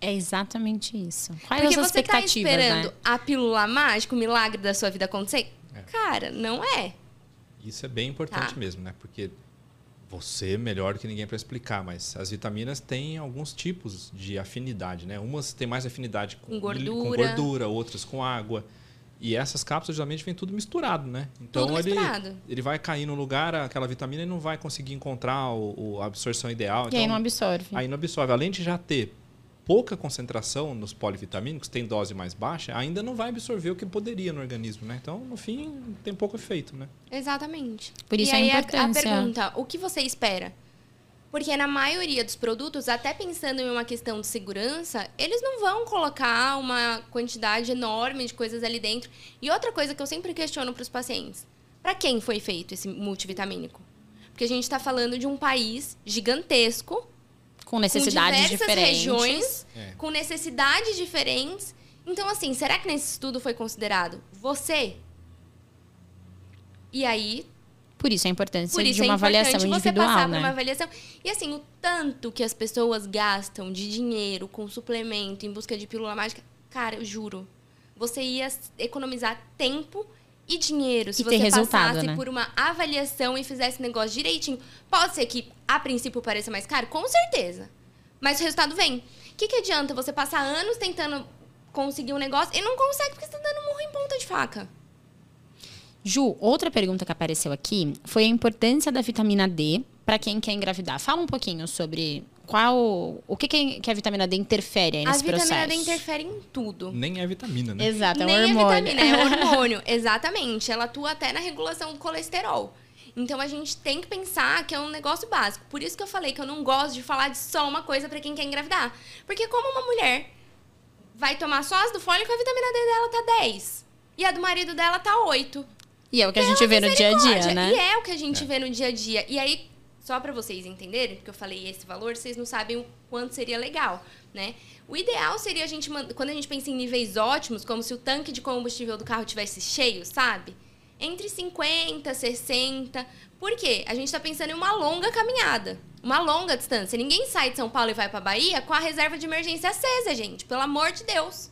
Speaker 1: É exatamente isso. Quais
Speaker 3: Porque
Speaker 1: as
Speaker 3: você tá
Speaker 1: expectativas,
Speaker 3: esperando
Speaker 1: né?
Speaker 3: a pílula mágica, o milagre da sua vida acontecer?
Speaker 2: É.
Speaker 3: Cara, não é.
Speaker 2: Isso é bem importante
Speaker 3: Tá.
Speaker 2: mesmo, né? Porque você é melhor do que ninguém para explicar, mas as vitaminas têm alguns tipos de afinidade, né? Umas têm mais afinidade com,
Speaker 3: Com gordura.
Speaker 2: com gordura, outras com água. E essas cápsulas geralmente vem tudo misturado, né? Então
Speaker 3: Tudo
Speaker 2: ele,
Speaker 3: misturado.
Speaker 2: ele vai cair no lugar, aquela vitamina, e não vai conseguir encontrar o, o- a absorção ideal.
Speaker 1: E
Speaker 2: então,
Speaker 1: aí não absorve.
Speaker 2: aí não absorve. Além de já ter pouca concentração nos polivitamínicos, tem dose mais baixa, ainda não vai absorver o que poderia no organismo, né? Então, no fim, tem pouco efeito, né?
Speaker 3: Exatamente.
Speaker 1: Por isso
Speaker 3: e
Speaker 1: a
Speaker 3: aí
Speaker 1: importância.
Speaker 3: A, pergunta, o que você espera? Porque na maioria dos produtos, até pensando em uma questão de segurança, eles não vão colocar uma quantidade enorme de coisas ali dentro. E outra coisa que eu sempre questiono para os pacientes: para quem foi feito esse multivitamínico? Porque a gente está falando de um país gigantesco,
Speaker 1: Com necessidades
Speaker 3: com diversas
Speaker 1: diferentes.
Speaker 3: regiões,
Speaker 2: É.
Speaker 3: com necessidades diferentes. Então, assim, será que nesse estudo foi considerado você? E aí,
Speaker 1: Por isso a importância
Speaker 3: por isso
Speaker 1: de uma
Speaker 3: é importante
Speaker 1: avaliação
Speaker 3: você
Speaker 1: individual,
Speaker 3: passar
Speaker 1: né?
Speaker 3: por uma avaliação. E assim, o tanto que as pessoas gastam de dinheiro com suplemento em busca de pílula mágica, cara, eu juro, você ia economizar tempo e dinheiro se
Speaker 1: E
Speaker 3: você passasse
Speaker 1: né?
Speaker 3: por uma avaliação e fizesse negócio direitinho. Pode ser que a princípio pareça mais caro, com certeza. Mas o resultado vem. O que, que adianta você passar anos tentando conseguir um negócio e não consegue porque você tá dando murro em ponta de faca?
Speaker 1: Ju, outra pergunta que apareceu aqui foi a importância da vitamina D para quem quer engravidar. Fala um pouquinho sobre qual o que, que que a vitamina D interfere aí
Speaker 3: A
Speaker 1: nesse
Speaker 3: vitamina
Speaker 1: processo.
Speaker 3: D interfere em tudo.
Speaker 2: Nem é vitamina, né?
Speaker 1: Exato, é um
Speaker 3: Nem
Speaker 1: hormônio.
Speaker 3: é vitamina, é hormônio. Exatamente. Ela atua até na regulação do colesterol. Então a gente tem que pensar que é um negócio básico. Por isso que eu falei que eu não gosto de falar de só uma coisa pra quem quer engravidar. Porque como uma mulher vai tomar só as do fólico, a vitamina D dela tá 10. E a do marido dela tá 8.
Speaker 1: E é o que a gente vê no dia a dia, né?
Speaker 3: E é o que a gente vê no dia a dia. E aí, só pra vocês entenderem, porque eu falei esse valor, vocês não sabem o quanto seria legal, né? O ideal seria a gente, quando a gente pensa em níveis ótimos, como se o tanque de combustível do carro tivesse cheio, sabe? Entre 50, 60. Por quê? A gente tá pensando em uma longa caminhada. Uma longa distância. Ninguém sai de São Paulo e vai pra Bahia com a reserva de emergência acesa, gente. Pelo amor de Deus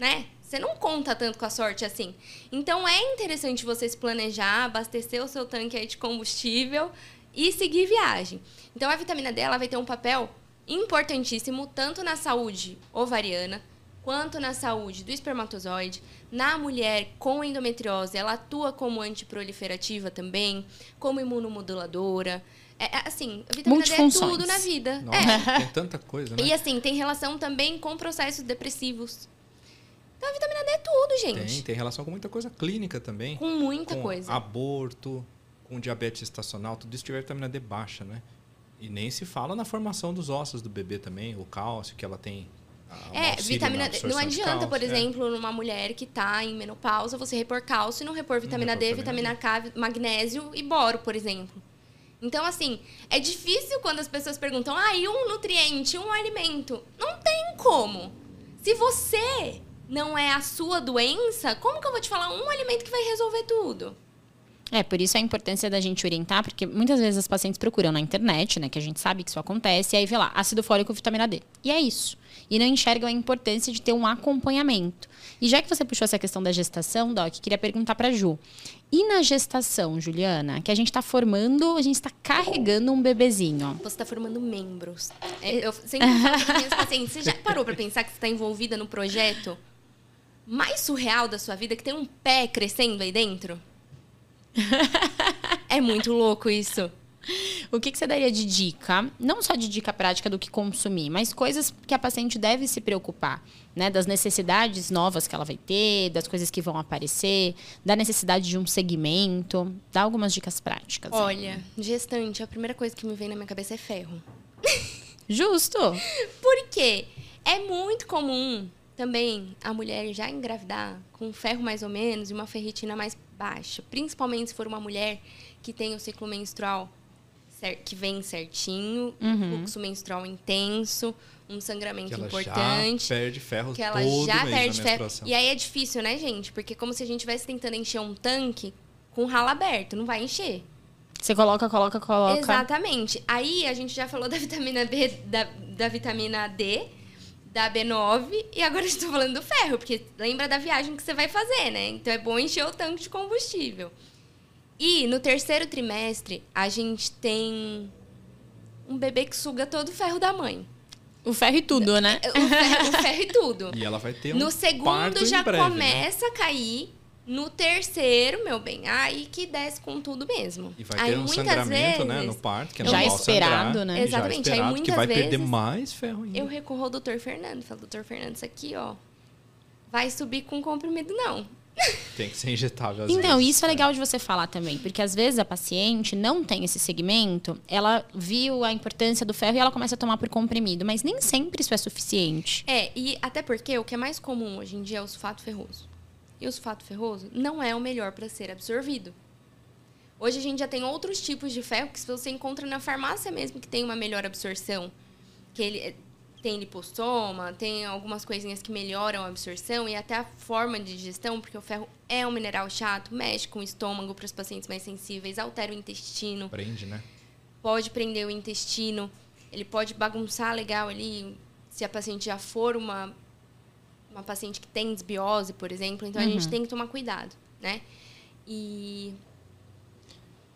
Speaker 3: né? Você não conta tanto com a sorte assim. Então é interessante você se planejar, abastecer o seu tanque aí de combustível e seguir viagem. Então a vitamina D ela vai ter um papel importantíssimo tanto na saúde ovariana quanto na saúde do espermatozoide, na mulher com endometriose, ela atua como antiproliferativa também, como imunomoduladora. É, é, assim, a vitamina D é tudo na vida.
Speaker 2: Nossa,
Speaker 3: É.
Speaker 2: tem tanta coisa, né?
Speaker 3: E assim, tem relação também com processos depressivos. Então a vitamina D é tudo, gente.
Speaker 2: Tem, tem relação com muita coisa clínica também.
Speaker 3: Com muita
Speaker 2: com
Speaker 3: coisa.
Speaker 2: Aborto, com diabetes estacional, tudo isso tiver vitamina D baixa, né? E nem se fala na formação dos ossos do bebê também, o cálcio que ela tem.
Speaker 3: É, vitamina D. Não adianta, por é. exemplo, é. numa mulher que está em menopausa, você repor cálcio e não repor vitamina não D, vitamina K, magnésio e boro, por exemplo. Então, assim, é difícil quando as pessoas perguntam, ah, e um nutriente, um alimento? Não tem como. Se você não é a sua doença, como que eu vou te falar um alimento que vai resolver tudo?
Speaker 1: É, por isso a importância da gente orientar, porque muitas vezes as pacientes procuram na internet, né, que a gente sabe que isso acontece, e aí vê lá, ácido fólico, vitamina D. E é isso. E não enxergam a importância de ter um acompanhamento. E já que você puxou essa questão da gestação, Doc, queria perguntar para Ju. E na gestação, Juliana, que a gente está formando, a gente está carregando um bebezinho.
Speaker 3: Você está formando membros. É, eu sempre falo para minhas pacientes, você já parou para pensar que você está envolvida no projeto mais surreal da sua vida, que tem um pé crescendo aí dentro? é muito louco isso.
Speaker 1: O que, que, você daria de dica? Não só de dica prática do que consumir, mas coisas que a paciente deve se preocupar, né? Das necessidades novas que ela vai ter, das coisas que vão aparecer, da necessidade de um segmento. Dá algumas dicas práticas.
Speaker 3: Olha, aí. gestante, a primeira coisa que me vem na minha cabeça é ferro.
Speaker 1: Justo!
Speaker 3: Por quê? É muito comum também a mulher já engravidar com ferro mais ou menos e uma ferritina mais baixa, principalmente se for uma mulher que tem o ciclo menstrual que vem certinho, uhum. fluxo menstrual intenso, um sangramento que ela importante.
Speaker 2: Já perde ferro
Speaker 3: que ela já perde ferro. E aí é difícil, né, gente? Porque é como se a gente estivesse tentando encher um tanque com ralo aberto, não vai encher.
Speaker 1: Você coloca, coloca, coloca.
Speaker 3: Exatamente. Aí a gente já falou da vitamina B, da, da vitamina D da B9 e agora estou falando do ferro, porque lembra da viagem que você vai fazer, né? Então é bom encher o tanque de combustível. E no terceiro trimestre, a gente tem um bebê que suga todo o ferro da mãe.
Speaker 1: O ferro e tudo, né?
Speaker 3: O ferro, o ferro e tudo.
Speaker 2: E ela vai ter um
Speaker 3: No segundo já
Speaker 2: breve, né?
Speaker 3: começa né? a cair no terceiro, meu bem, aí que desce com tudo mesmo.
Speaker 2: E vai
Speaker 3: aí,
Speaker 2: ter um sangramento, né, vezes, né, no parto, que é
Speaker 1: já esperado,
Speaker 2: sangrar,
Speaker 1: né?
Speaker 3: Exatamente.
Speaker 2: Já esperado,
Speaker 3: aí muitas
Speaker 2: que vai
Speaker 3: vezes,
Speaker 2: perder mais ferro ainda.
Speaker 3: Eu recorro ao doutor Fernando, falo, doutor Fernando, isso aqui, ó, vai subir com comprimido não.
Speaker 2: Tem que ser injetável às
Speaker 1: Então,
Speaker 2: vezes,
Speaker 1: isso é legal de você falar também, porque às vezes a paciente não tem esse segmento, ela viu a importância do ferro e ela começa a tomar por comprimido, mas nem sempre isso é suficiente.
Speaker 3: É, e até porque o que é mais comum hoje em dia é o sulfato ferroso. E o sulfato ferroso não é o melhor para ser absorvido. Hoje a gente já tem outros tipos de ferro que você encontra na farmácia mesmo que tem uma melhor absorção. Que ele tem lipossoma, tem algumas coisinhas que melhoram a absorção e até a forma de digestão, porque o ferro é um mineral chato, mexe com o estômago para os pacientes mais sensíveis, altera o intestino.
Speaker 2: Prende, né?
Speaker 3: Pode prender o intestino, ele pode bagunçar legal ali, se a paciente já for uma uma paciente que tem desbiose, por exemplo, então uhum. a gente uhum. tem que tomar cuidado, né? E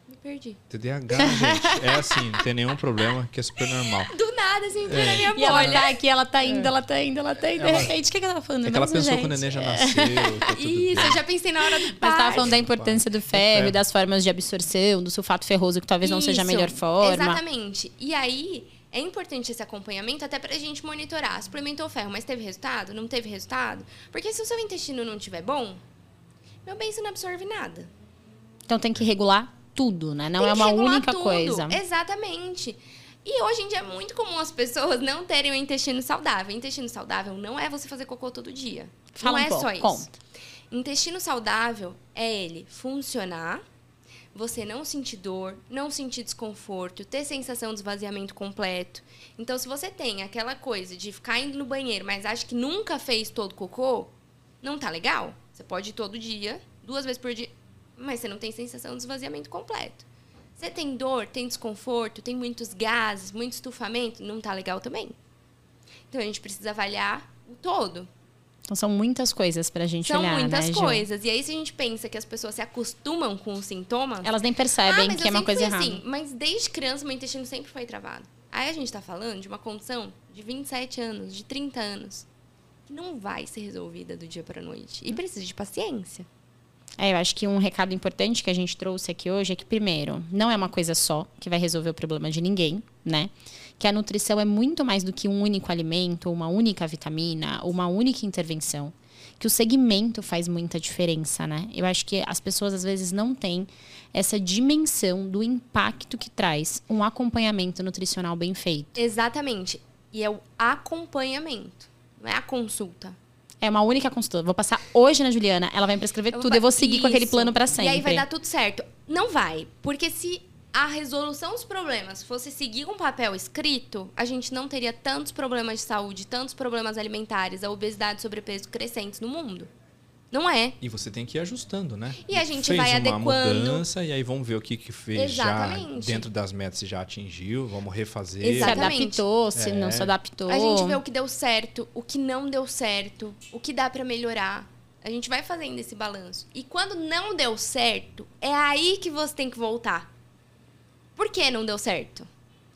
Speaker 3: me perdi.
Speaker 2: TDAH, gente, é assim, não tem nenhum problema, que é super normal.
Speaker 3: Do nada, assim, entrou é. na minha boca.
Speaker 1: E ela tá aqui, ela tá indo, é. ela tá indo, ela tá indo. Ela... De repente, o que, que ela tá falando?
Speaker 2: É que ela pensou gente. que o neném já nasceu. Tá
Speaker 3: Isso, bem. eu já pensei na hora do parto.
Speaker 1: Mas tava falando da importância do ferro e das formas de absorção, do sulfato ferroso, que talvez Isso, não seja a melhor forma.
Speaker 3: Exatamente. E aí, é importante esse acompanhamento até para a gente monitorar. Suplementou ferro, mas teve resultado? Não teve resultado? Porque se o seu intestino não estiver bom, meu bem, você não absorve nada.
Speaker 1: Então tem que regular tudo, né? Não tem é uma única tudo. coisa.
Speaker 3: Exatamente. E hoje em dia é muito comum as pessoas não terem o intestino saudável. Intestino saudável não é você fazer cocô todo dia.
Speaker 1: Fala
Speaker 3: não
Speaker 1: um
Speaker 3: é
Speaker 1: pouco,
Speaker 3: só isso.
Speaker 1: Conta.
Speaker 3: Intestino saudável é ele funcionar você não sentir dor, não sentir desconforto, ter sensação de esvaziamento completo. Então, se você tem aquela coisa de ficar indo no banheiro, mas acha que nunca fez todo cocô, não tá legal. Você pode ir todo dia, duas vezes por dia, mas você não tem sensação de esvaziamento completo. Você tem dor, tem desconforto, tem muitos gases, muito estufamento, não tá legal também. Então, a gente precisa avaliar o todo.
Speaker 1: Então são muitas coisas pra gente
Speaker 3: são
Speaker 1: olhar,
Speaker 3: São muitas
Speaker 1: né,
Speaker 3: coisas. E aí, se a gente pensa que as pessoas se acostumam com os sintomas.
Speaker 1: Elas nem percebem ah, que é uma coisa errada. Assim,
Speaker 3: mas desde criança, meu intestino sempre foi travado. Aí a gente tá falando de uma condição de 27 anos, de 30 anos, que não vai ser resolvida do dia pra noite. E precisa de paciência.
Speaker 1: É, eu acho que um recado importante que a gente trouxe aqui hoje é que, primeiro, não é uma coisa só que vai resolver o problema de ninguém, né? Que a nutrição é muito mais do que um único alimento, uma única vitamina, uma única intervenção. que o segmento faz muita diferença, né? Eu acho que as pessoas às vezes não têm essa dimensão do impacto que traz um acompanhamento nutricional bem feito.
Speaker 3: Exatamente. E é o acompanhamento, não é a consulta.
Speaker 1: É uma única consulta. Vou passar hoje na Juliana, ela vai me prescrever eu tudo, eu vou seguir Isso. com aquele plano para sempre.
Speaker 3: E aí vai dar tudo certo. Não vai, porque se a resolução dos problemas fosse seguir um papel escrito, a gente não teria tantos problemas de saúde, tantos problemas alimentares, a obesidade e sobrepeso crescentes no mundo. Não é.
Speaker 2: E você tem que ir ajustando, né?
Speaker 3: E a gente Fez vai adequando. uma
Speaker 2: mudança e aí vamos ver o que, que fez Exatamente. já dentro das metas se já atingiu, vamos refazer.
Speaker 1: Exatamente. Se adaptou, se é. não se adaptou.
Speaker 3: A gente vê o que deu certo, o que não deu certo, o que dá para melhorar. A gente vai fazendo esse balanço. E quando não deu certo, é aí que você tem que voltar. Por que não deu certo?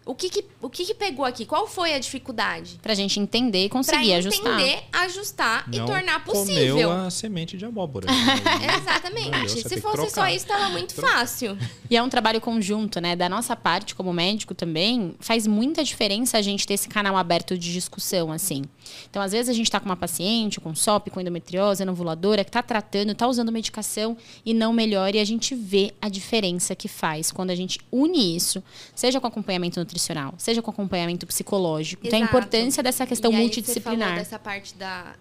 Speaker 3: O que que, o que que pegou aqui? Qual foi a dificuldade?
Speaker 1: Pra gente entender e conseguir pra ajustar.
Speaker 3: entender, ajustar não e tornar possível. Comeu
Speaker 2: a semente de abóbora.
Speaker 3: Exatamente. Se fosse só isso, estava muito fácil.
Speaker 1: E é um trabalho conjunto, né? Da nossa parte, como médico também, faz muita diferença a gente ter esse canal aberto de discussão, assim. Então, às vezes, a gente está com uma paciente com SOP, com endometriose, anovulatora, que está tratando, está usando medicação e não melhora, e a gente vê a diferença que faz quando a gente une isso, seja com acompanhamento nutricional, nutricional, seja com acompanhamento psicológico. Exato. Então, a importância dessa questão
Speaker 3: e
Speaker 1: aí multidisciplinar. Você falou
Speaker 3: dessa parte da,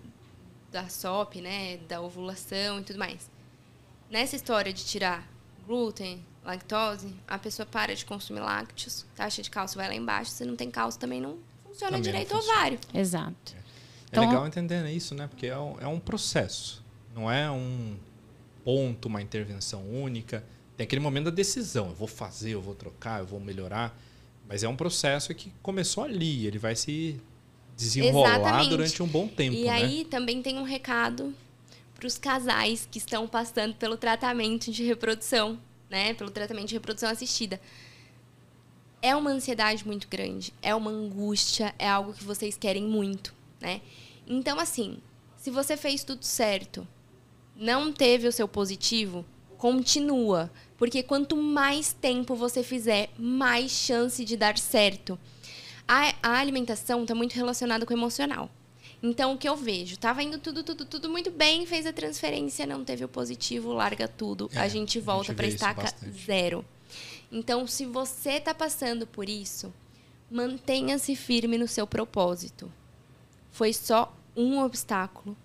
Speaker 3: da SOP, né, da ovulação e tudo mais. Nessa história de tirar glúten, lactose, a pessoa para de consumir lácteos, taxa de cálcio vai lá embaixo, se não tem cálcio também não funciona também direito o ovário.
Speaker 1: Exato.
Speaker 2: É, então, é legal entender isso, né? Porque é um, é um processo, não é um ponto, uma intervenção única. Tem aquele momento da decisão. Eu vou fazer, eu vou trocar, eu vou melhorar. Mas é um processo que começou ali, ele vai se desenrolar Exatamente. durante um bom tempo.
Speaker 3: E
Speaker 2: né?
Speaker 3: aí também tem um recado para os casais que estão passando pelo tratamento de reprodução, né? Pelo tratamento de reprodução assistida. É uma ansiedade muito grande, é uma angústia, é algo que vocês querem muito, né? Então, assim, se você fez tudo certo, não teve o seu positivo, continua. Porque quanto mais tempo você fizer, mais chance de dar certo. A, a alimentação está muito relacionada com o emocional. Então, o que eu vejo? Estava indo tudo, tudo, tudo muito bem, fez a transferência, não teve o positivo, larga tudo. É, a gente volta para estaca zero. Então, se você está passando por isso, mantenha-se firme no seu propósito. Foi só um obstáculo.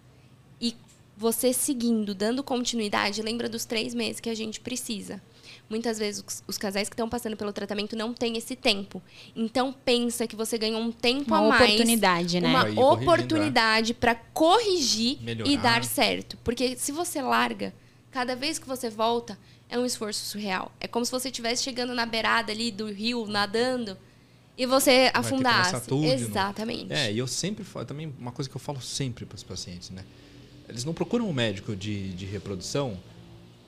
Speaker 3: E você seguindo, dando continuidade, lembra dos três meses que a gente precisa. Muitas vezes os, casais que estão passando pelo tratamento não têm esse tempo. Então pensa que você ganhou um tempo
Speaker 1: uma
Speaker 3: a mais.
Speaker 1: Oportunidade, né?
Speaker 3: Uma né? oportunidade para corrigir Melhorar. e dar certo. Porque se você larga, cada vez que você volta, é um esforço surreal. É como se você estivesse chegando na beirada ali do rio, nadando, e você afundasse. Exatamente.
Speaker 2: É, e eu sempre falo, também uma coisa que eu falo sempre para os pacientes, né? Eles não procuram um médico de, de reprodução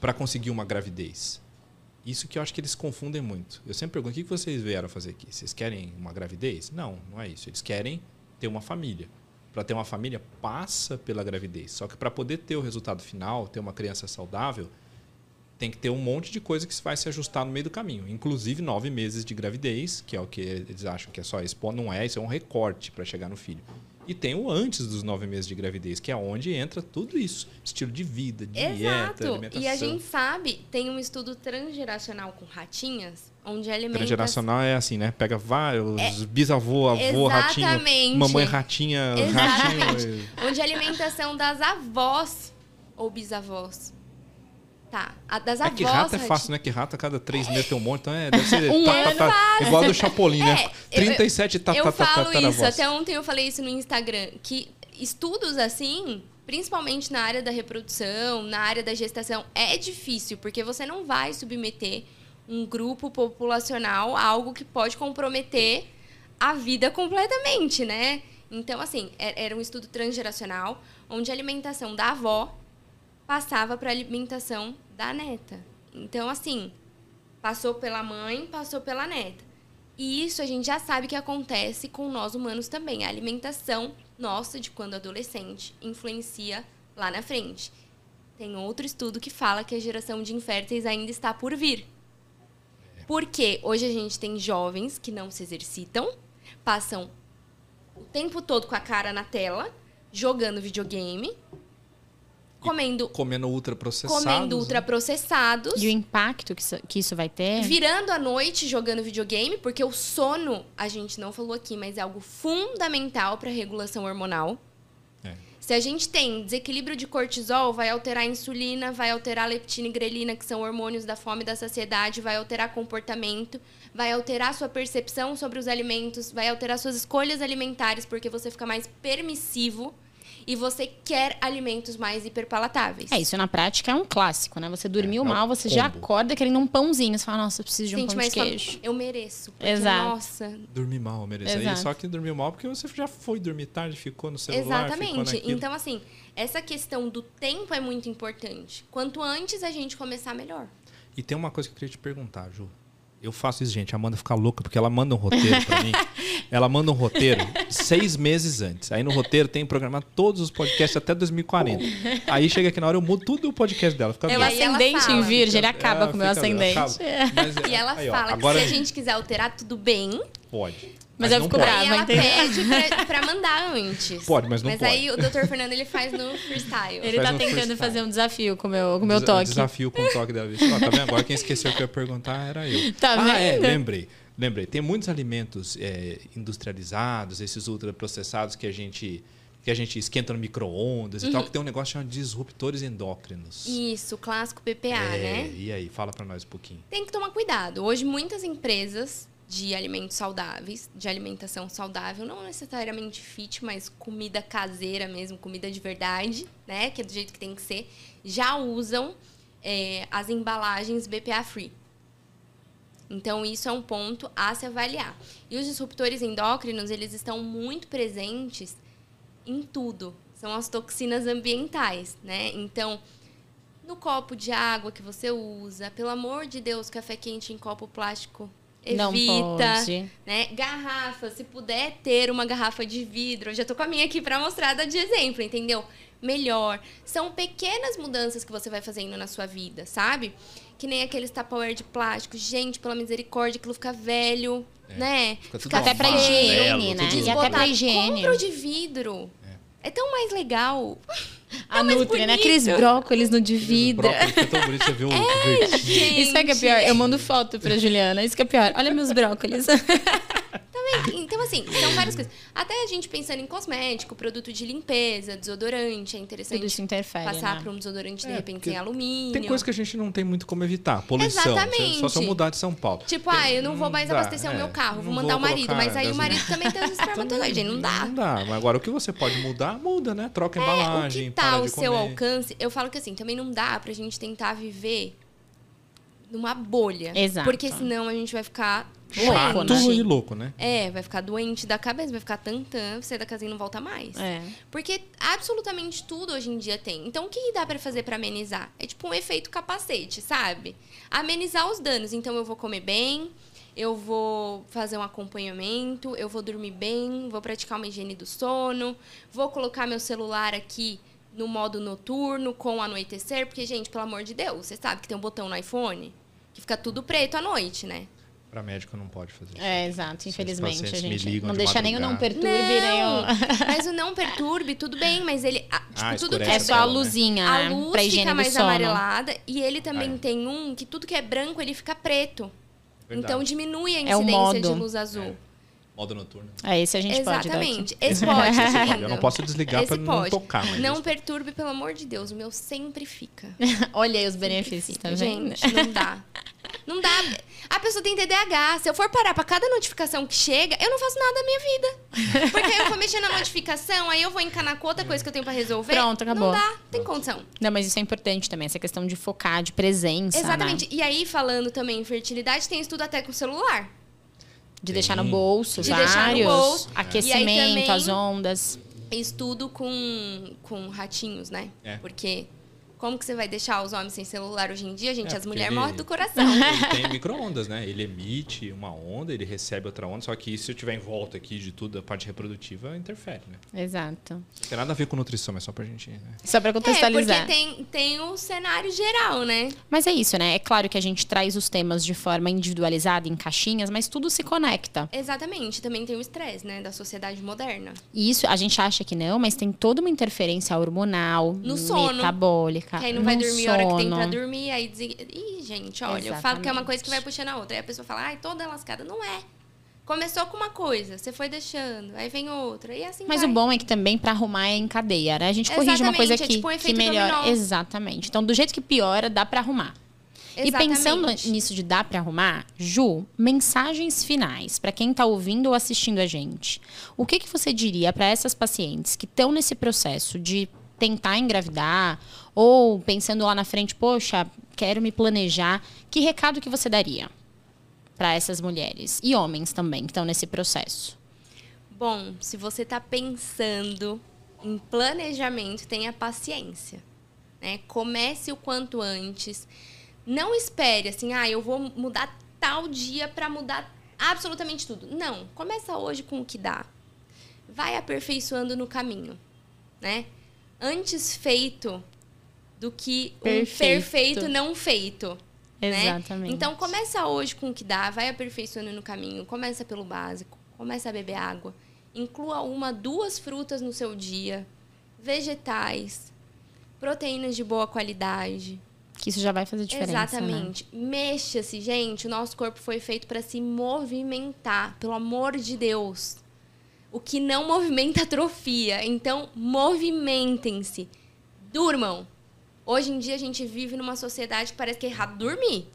Speaker 2: para conseguir uma gravidez. Isso que eu acho que eles confundem muito. Eu sempre pergunto: o que vocês vieram fazer aqui? Vocês querem uma gravidez? Não, não é isso. Eles querem ter uma família. Para ter uma família, passa pela gravidez. Só que para poder ter o resultado final, ter uma criança saudável, tem que ter um monte de coisa que vai se ajustar no meio do caminho. Inclusive nove meses de gravidez, que é o que eles acham que é só isso. Não é, isso é um recorte para chegar no filho. E tem o antes dos nove meses de gravidez, que é onde entra tudo isso. Estilo de vida, dieta, Exato. alimentação.
Speaker 3: E a gente sabe, tem um estudo transgeracional com ratinhas, onde alimenta...
Speaker 2: Transgeracional é assim, né? Pega vários é... bisavô, avô, Exatamente. ratinho, mamãe ratinha, Exatamente. ratinho...
Speaker 3: onde a alimentação das avós ou bisavós Tá. A das.
Speaker 2: É que rato é fácil, né? Que rato a cada três meses tem um monte, então é, deve ser. um tá, tá, tá, igual do Chapolin, né? é, né? 37 tá,
Speaker 3: eu,
Speaker 2: tá,
Speaker 3: eu tá, falo isso, até ontem eu falei isso no Instagram, que estudos assim, principalmente na área da reprodução, na área da gestação, é difícil, porque você não vai submeter um grupo populacional a algo que pode comprometer a vida completamente, né? Então, assim, é, era um estudo transgeracional, onde a alimentação da avó passava para alimentação da neta. Então, assim, passou pela mãe, passou pela neta. E isso a gente já sabe que acontece com nós humanos também. A alimentação nossa de quando adolescente influencia lá na frente. Tem outro estudo que fala que a geração de inférteis ainda está por vir. Porque hoje a gente tem jovens que não se exercitam, passam o tempo todo com a cara na tela, jogando videogame, comendo
Speaker 2: comendo ultraprocessados.
Speaker 3: comendo
Speaker 2: né?
Speaker 3: ultraprocessados,
Speaker 1: E o impacto que isso, que isso vai ter?
Speaker 3: virando a noite jogando videogame, porque o sono, a gente não falou aqui, mas é algo fundamental para a regulação hormonal.
Speaker 2: É.
Speaker 3: Se a gente tem desequilíbrio de cortisol, vai alterar a insulina, vai alterar a leptina e grelina, que são hormônios da fome e da saciedade, vai alterar comportamento, vai alterar sua percepção sobre os alimentos, vai alterar suas escolhas alimentares, porque você fica mais permissivo e você quer alimentos mais hiperpalatáveis.
Speaker 1: É, isso na prática é um clássico, né? Você dormiu
Speaker 2: É, é
Speaker 1: mal, você já
Speaker 2: combo.
Speaker 1: acorda querendo um pãozinho. Você fala, nossa, eu preciso de um
Speaker 3: Sente
Speaker 1: pão de
Speaker 3: mais fome.
Speaker 1: queijo.
Speaker 3: Eu mereço. Porque,
Speaker 1: Exato.
Speaker 3: Nossa,
Speaker 2: Dormir mal, merecer.
Speaker 1: Exato.
Speaker 2: Só que dormiu mal porque você já foi dormir tarde, ficou no celular, ficou
Speaker 3: Exatamente. Então, assim, essa questão do tempo é muito importante. Quanto antes a gente começar, melhor.
Speaker 2: E tem uma coisa que eu queria te perguntar, Ju. Eu faço isso, gente. A Amanda fica louca porque ela manda um roteiro pra mim. Ela manda um roteiro seis meses antes. Aí no roteiro tem programado todos os podcasts até 2040. Aí chega aqui na hora, eu mudo tudo o podcast dela. Fica
Speaker 1: É o ascendente em virgem, ele acaba
Speaker 2: É,
Speaker 1: com o meu ascendente.
Speaker 2: acaba. Mas, é,
Speaker 3: E ela
Speaker 2: aí, ó,
Speaker 3: fala
Speaker 2: agora
Speaker 3: que se a gente quiser alterar, tudo bem.
Speaker 2: Pode.
Speaker 1: Mas eu
Speaker 2: não
Speaker 1: fico brava.
Speaker 3: ela
Speaker 1: entendeu?
Speaker 3: pede pra, pra mandar antes.
Speaker 2: Pode, mas não
Speaker 3: Mas
Speaker 2: pode.
Speaker 3: aí o Dr. Fernando ele faz no freestyle.
Speaker 1: Ele
Speaker 2: Faz
Speaker 1: tá tentando
Speaker 2: freestyle.
Speaker 1: fazer um desafio com o meu, com o meu
Speaker 2: Desa-
Speaker 1: toque.
Speaker 2: Desafio com o toque dela. Ó, tá vendo? Agora quem esqueceu que eu ia perguntar era eu.
Speaker 1: Tá
Speaker 2: ah, é,
Speaker 1: vendo?
Speaker 2: lembrei. Lembrei. Tem muitos alimentos é, industrializados, esses ultraprocessados que a gente que a gente esquenta no micro-ondas e tal,
Speaker 3: Uhum.
Speaker 2: que tem um negócio chamado disruptores endócrinos.
Speaker 3: Isso, clássico PPA,
Speaker 2: é,
Speaker 3: né?
Speaker 2: E aí, fala pra nós um pouquinho.
Speaker 3: Tem que tomar cuidado. Hoje, muitas empresas de alimentos saudáveis, de alimentação saudável, não necessariamente fit, mas comida caseira mesmo, comida de verdade, né? Que é do jeito que tem que ser, já usam é, as embalagens BPA free. Então, isso é um ponto a se avaliar. E os disruptores endócrinos, eles estão muito presentes em tudo. São as toxinas ambientais, né? Então, no copo de água que você usa, pelo amor de Deus, café quente em copo plástico, evita.
Speaker 1: Não pode.
Speaker 3: Né? Garrafa, se puder ter uma garrafa de vidro, eu já tô com a minha aqui para mostrar de exemplo, entendeu? Melhor. São pequenas mudanças que você vai fazendo na sua vida, sabe? Que nem aqueles Tupperware de plástico. Gente, pela misericórdia, aquilo fica velho,
Speaker 2: É,
Speaker 3: né?
Speaker 2: fica tudo
Speaker 3: Fica
Speaker 1: Até pra
Speaker 2: amarelo,
Speaker 1: higiene, né? E até pra higiene.
Speaker 3: Compra o de vidro. É. tão mais legal.
Speaker 1: A
Speaker 3: mais
Speaker 1: Nutri, né? Aqueles brócolis no de vidro.
Speaker 2: Brócolis que é tão bonito, você viu o verdinho.
Speaker 1: Isso é que é pior. Eu mando foto pra Juliana. Isso que é pior. Olha meus brócolis.
Speaker 3: Então, assim, são várias coisas. Até a gente pensando em cosmético, produto de limpeza, desodorante, é interessante
Speaker 1: Tudo isso interfere,
Speaker 3: passar
Speaker 1: né?
Speaker 3: para um desodorante, de
Speaker 2: É,
Speaker 3: repente, sem alumínio.
Speaker 2: Tem coisa que a gente não tem muito como evitar. Poluição.
Speaker 3: Exatamente.
Speaker 2: Só se eu mudar de São Paulo.
Speaker 3: Tipo, ah, eu não vou mais
Speaker 2: dá,
Speaker 3: abastecer o
Speaker 2: é.
Speaker 3: meu carro, vou mandar o marido. Mas aí o marido também tem os espermatozoides, não dá.
Speaker 2: Não dá. Mas agora o que você pode mudar, muda, né? Troca a
Speaker 3: É, o
Speaker 2: embalagem,
Speaker 3: que
Speaker 2: para
Speaker 3: tá
Speaker 2: de
Speaker 3: ao seu
Speaker 2: comer.
Speaker 3: alcance? Eu falo que assim, também não dá pra gente tentar viver numa bolha.
Speaker 1: Exato.
Speaker 3: Porque senão a gente vai ficar
Speaker 1: Louco,
Speaker 2: Chato
Speaker 1: né?
Speaker 2: e louco, né?
Speaker 3: É, vai ficar doente da cabeça, vai ficar tantã, você da casinha não volta mais.
Speaker 1: É.
Speaker 3: Porque absolutamente tudo hoje em dia tem. Então, o que dá pra fazer pra amenizar? É tipo um efeito capacete, sabe? Amenizar os danos. Então, eu vou comer bem, eu vou fazer um acompanhamento, eu vou dormir bem, vou praticar uma higiene do sono, vou colocar meu celular aqui no modo noturno com o anoitecer, porque, gente, pelo amor de Deus, você sabe que tem um botão no iPhone que fica tudo preto à noite, né?
Speaker 2: Pra médico não pode fazer isso.
Speaker 1: É, exato. Infelizmente, a gente não
Speaker 2: de
Speaker 1: deixa nem o não perturbe, nem o...
Speaker 3: mas o não perturbe, tudo bem, mas ele. ah, Tipo,
Speaker 2: Ah,
Speaker 3: tudo que
Speaker 1: É
Speaker 3: é
Speaker 1: só a
Speaker 2: né?
Speaker 1: luzinha,
Speaker 3: A
Speaker 1: né?
Speaker 3: luz
Speaker 1: pra higiene
Speaker 3: fica mais
Speaker 1: sono.
Speaker 3: amarelada e ele também
Speaker 2: Ah, é.
Speaker 3: tem um que tudo que é branco ele fica preto.
Speaker 2: Verdade.
Speaker 3: Então diminui a
Speaker 1: É o
Speaker 3: incidência de
Speaker 1: modo.
Speaker 3: luz azul.
Speaker 2: É. Modo noturno.
Speaker 1: É, esse a gente pode dar.
Speaker 3: Exatamente. Esse pode,
Speaker 2: Esse
Speaker 3: tá
Speaker 2: pode. Eu não posso desligar
Speaker 3: Esse
Speaker 2: pra não
Speaker 3: pode.
Speaker 2: tocar, mas
Speaker 3: Não perturbe, pelo amor de Deus. O meu sempre fica.
Speaker 1: Olha aí os benefícios, tá vendo?
Speaker 3: Gente, não dá. Não dá. A pessoa tem TDAH. Se eu for parar pra cada notificação que chega, eu não faço nada da minha vida. Porque aí eu vou mexer na notificação, aí eu vou encanar com outra coisa que eu tenho pra resolver.
Speaker 1: Pronto, acabou.
Speaker 3: Não dá, tem condição.
Speaker 1: Não, mas isso é importante também, essa questão de focar, de presença,
Speaker 3: Exatamente.
Speaker 1: né?
Speaker 3: E aí, falando também em fertilidade, tem estudo até com o celular.
Speaker 1: De deixar
Speaker 2: Tem.
Speaker 1: no bolso,
Speaker 3: De
Speaker 1: vários.
Speaker 3: deixar no bolso.
Speaker 1: Aquecimento,
Speaker 3: também-
Speaker 1: as ondas.
Speaker 3: Estudo com, com ratinhos, né?
Speaker 2: É.
Speaker 3: Porque Como que você vai deixar os homens sem celular hoje em dia, gente?
Speaker 2: É,
Speaker 3: As mulheres
Speaker 2: ele-
Speaker 3: morrem do coração.
Speaker 2: Ele tem micro-ondas, né? Ele emite uma onda, ele recebe outra onda, só que se eu tiver em volta aqui de tudo, a parte reprodutiva interfere, né?
Speaker 1: Exato.
Speaker 2: Não tem nada a ver com nutrição, mas só pra gente. Né?
Speaker 1: Só pra
Speaker 3: é, porque
Speaker 1: contextualizar.
Speaker 3: tem, tem o cenário geral, né?
Speaker 1: Mas é isso, né? É claro que a gente traz os temas de forma individualizada, em caixinhas, mas tudo se conecta.
Speaker 3: Exatamente. Também tem o estresse, né? Da sociedade moderna.
Speaker 1: E isso a gente acha que não, mas tem toda uma interferência hormonal,
Speaker 3: No sono.
Speaker 1: Metabólica.
Speaker 3: Que aí não vai dormir a hora que tem pra
Speaker 1: sono.
Speaker 3: dormir, aí desliga. Ih, gente, olha, eu falo que é uma
Speaker 1: Exatamente.
Speaker 3: coisa que vai puxando a outra. Aí a pessoa fala, ai, toda lascada. Não é. Começou com uma coisa, você foi deixando, aí vem outra, e assim
Speaker 1: Mas
Speaker 3: vai.
Speaker 1: o bom é que também pra arrumar é em cadeia, né? A gente corrige uma coisa
Speaker 3: Exatamente, é
Speaker 1: aqui
Speaker 3: tipo um
Speaker 1: que melhora.
Speaker 3: dominó.
Speaker 1: Exatamente. Então, do jeito que piora, dá pra arrumar. E
Speaker 3: Exatamente.
Speaker 1: pensando nisso de dar pra arrumar, Ju, mensagens finais pra quem tá ouvindo ou assistindo a gente. O que que você diria pra essas pacientes que estão nesse processo de tentar engravidar ou pensando lá na frente, poxa, quero me planejar, que recado que você daria pra essas mulheres e homens também que estão nesse processo?
Speaker 3: Bom, se você tá pensando em planejamento, tenha paciência. Né? Comece o quanto antes. Não espere assim, ah, eu vou mudar tal dia para mudar absolutamente tudo. Não, começa hoje com o que dá. Vai aperfeiçoando no caminho, né? Antes feito do que um
Speaker 1: Perfeito.
Speaker 3: perfeito não feito. né?
Speaker 1: Exatamente.
Speaker 3: Então começa hoje com o que dá, vai aperfeiçoando no caminho, começa pelo básico, começa a beber água, inclua uma, duas frutas no seu dia, vegetais, proteínas de boa qualidade.
Speaker 1: que isso já vai fazer diferença. Né?
Speaker 3: Exatamente. Mexa-se, gente. O nosso corpo foi feito para se movimentar, pelo amor de Deus. O que não movimenta atrofia. Então, movimentem-se. Durmam. Hoje em dia a gente vive numa sociedade que parece que é errado dormir.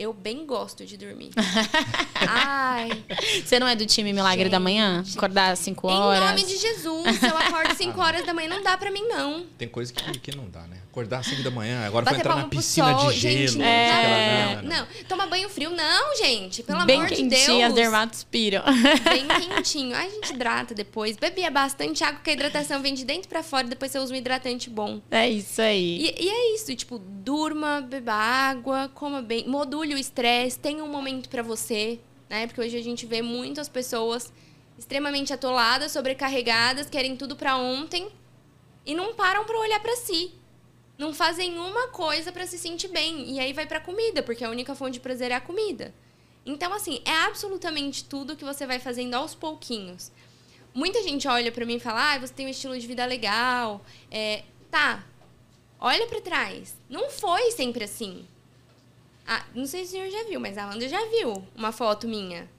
Speaker 3: Eu bem gosto de dormir. Ai,
Speaker 1: Você não é do time Milagre da Manhã? Acordar às 5 horas?
Speaker 3: em nome de Jesus, eu acordo 5 horas da manhã, não dá pra mim, não.
Speaker 2: Tem coisa que, que não dá, né? Acordar às 5 da manhã, agora
Speaker 3: Bater
Speaker 2: foi entrar
Speaker 3: palma
Speaker 2: na
Speaker 3: pro
Speaker 2: piscina
Speaker 3: sol,
Speaker 2: de gelo.
Speaker 3: gente,
Speaker 2: não
Speaker 3: não, não,
Speaker 2: Não.
Speaker 3: Toma banho frio, não, gente. Pelo
Speaker 1: Bem
Speaker 3: amor de
Speaker 1: quentinho,
Speaker 3: Deus.
Speaker 1: as dermatos piram.
Speaker 3: Bem quentinho. Aí a gente hidrata depois. Bebia bastante água, porque a hidratação vem de dentro pra fora, depois você usa um hidratante bom.
Speaker 1: É isso aí.
Speaker 3: E, e é isso, tipo, durma, beba água, coma bem, module o estresse, tenha um momento pra você, né? Porque hoje a gente vê muitas pessoas extremamente atoladas, sobrecarregadas, querem tudo pra ontem e não param pra olhar pra si. Não fazem uma coisa pra se sentir bem. E aí vai pra comida, porque a única fonte de prazer é a comida. Então, assim, é absolutamente tudo que você vai fazendo aos pouquinhos. Muita gente olha pra mim e fala: ah, você tem um estilo de vida legal. É, tá, olha pra trás. Não foi sempre assim. Ah, não sei se o senhor já viu, mas a Amanda já viu uma foto minha.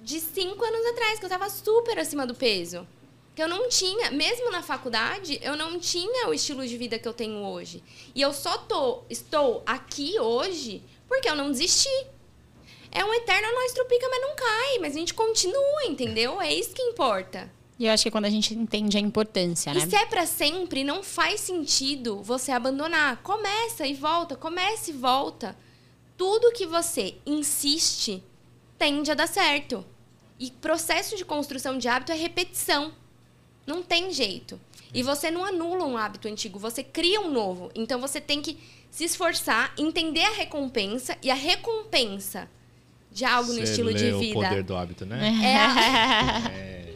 Speaker 3: De cinco anos atrás, que eu tava super acima do peso. Que eu não tinha, mesmo na faculdade, eu não tinha o estilo de vida que eu tenho hoje. E eu só tô, estou aqui hoje porque eu não desisti. É um eterno nós trupica, mas não cai. Mas a gente continua, entendeu? É isso que importa.
Speaker 1: E eu acho que é quando a gente entende a importância, né?
Speaker 3: E se é pra sempre, não faz sentido você abandonar. Começa e volta, começa e volta. Tudo que você insiste tende a dar certo. E processo de construção de hábito é repetição. Não tem jeito. E você não anula um hábito antigo, você cria um novo. Então você tem que se esforçar, entender a recompensa e a recompensa de algo no
Speaker 2: Você
Speaker 3: estilo
Speaker 2: lê
Speaker 3: de
Speaker 2: o
Speaker 3: vida.
Speaker 2: poder do hábito, né?
Speaker 3: É a-
Speaker 2: É.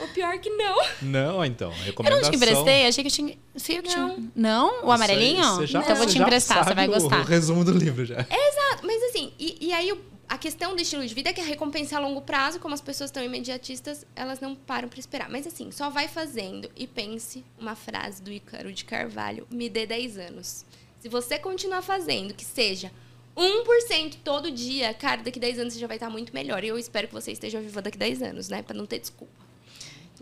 Speaker 3: o pior que não.
Speaker 2: Não, então.
Speaker 1: Eu não
Speaker 2: Recomendação.
Speaker 1: te emprestei, achei que eu tinha. Fui eu que tinha. Não? O amarelinho?
Speaker 2: Você já-
Speaker 1: então eu vou
Speaker 2: você
Speaker 1: te
Speaker 2: já
Speaker 1: emprestar, você
Speaker 2: sabe
Speaker 1: vai
Speaker 2: o-
Speaker 1: gostar.
Speaker 2: O resumo do livro já.
Speaker 3: Exato, mas assim, e, e aí o- a questão do estilo de vida é que a recompensa a longo prazo, como as pessoas estão imediatistas, elas não param pra esperar. Mas assim, só vai fazendo e pense uma frase do Ícaro de Carvalho, me dê 10 anos. Se você continuar fazendo, que seja 1% todo dia, cara, daqui 10 anos você já vai estar muito melhor. E eu espero que você esteja viva daqui 10 anos, né? Pra não ter desculpa.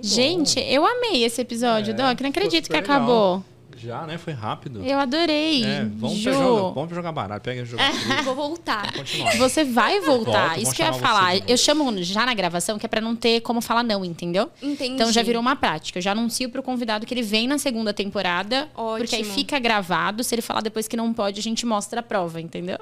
Speaker 1: Gente, eu amei esse episódio,
Speaker 2: É,
Speaker 1: Doc. Não acredito que
Speaker 2: legal.
Speaker 1: acabou.
Speaker 2: Já, né? Foi rápido.
Speaker 1: Eu adorei.
Speaker 2: É, vamos,
Speaker 1: Ju,
Speaker 2: pra jogar, vamos jogar baralho. Pega e jogar.
Speaker 3: Vou voltar.
Speaker 2: Continuar.
Speaker 1: Você vai voltar.
Speaker 2: Volto,
Speaker 1: Isso que eu ia falar. Eu chamo já na gravação, que é pra não ter como falar não, entendeu?
Speaker 3: Entendi.
Speaker 1: Então já virou uma prática. Eu já anuncio pro convidado que ele vem na segunda temporada. Porque aí
Speaker 3: Ótimo.
Speaker 1: fica gravado. Se ele falar depois que não pode, a gente mostra a prova, entendeu?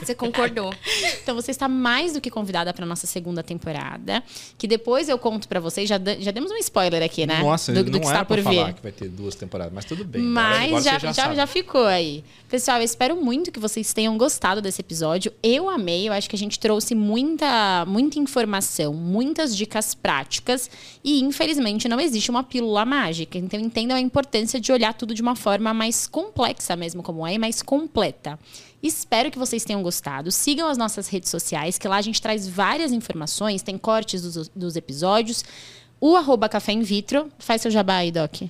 Speaker 3: Você concordou.
Speaker 1: Então você está mais do que convidada para nossa segunda temporada, que depois eu conto para vocês. Já, já demos um spoiler aqui, né?
Speaker 2: Nossa,
Speaker 1: do,
Speaker 2: não
Speaker 1: do que
Speaker 2: era
Speaker 1: está
Speaker 2: pra
Speaker 1: por
Speaker 2: falar
Speaker 1: vir.
Speaker 2: que vai ter duas temporadas, mas tudo bem.
Speaker 1: Mas já,
Speaker 2: já
Speaker 1: já, já ficou aí. Pessoal, eu espero muito que vocês tenham gostado desse episódio. Eu amei, eu acho que a gente trouxe muita, muita informação, muitas dicas práticas e, infelizmente, não existe uma pílula mágica. Então, entendam a importância de olhar tudo de uma forma mais complexa mesmo, como é, mais completa. Espero que vocês tenham gostado. Sigam as nossas redes sociais, que lá a gente traz várias informações, tem cortes dos, dos episódios. O arroba Café in Vitro. Faz seu jabá aí, Doc.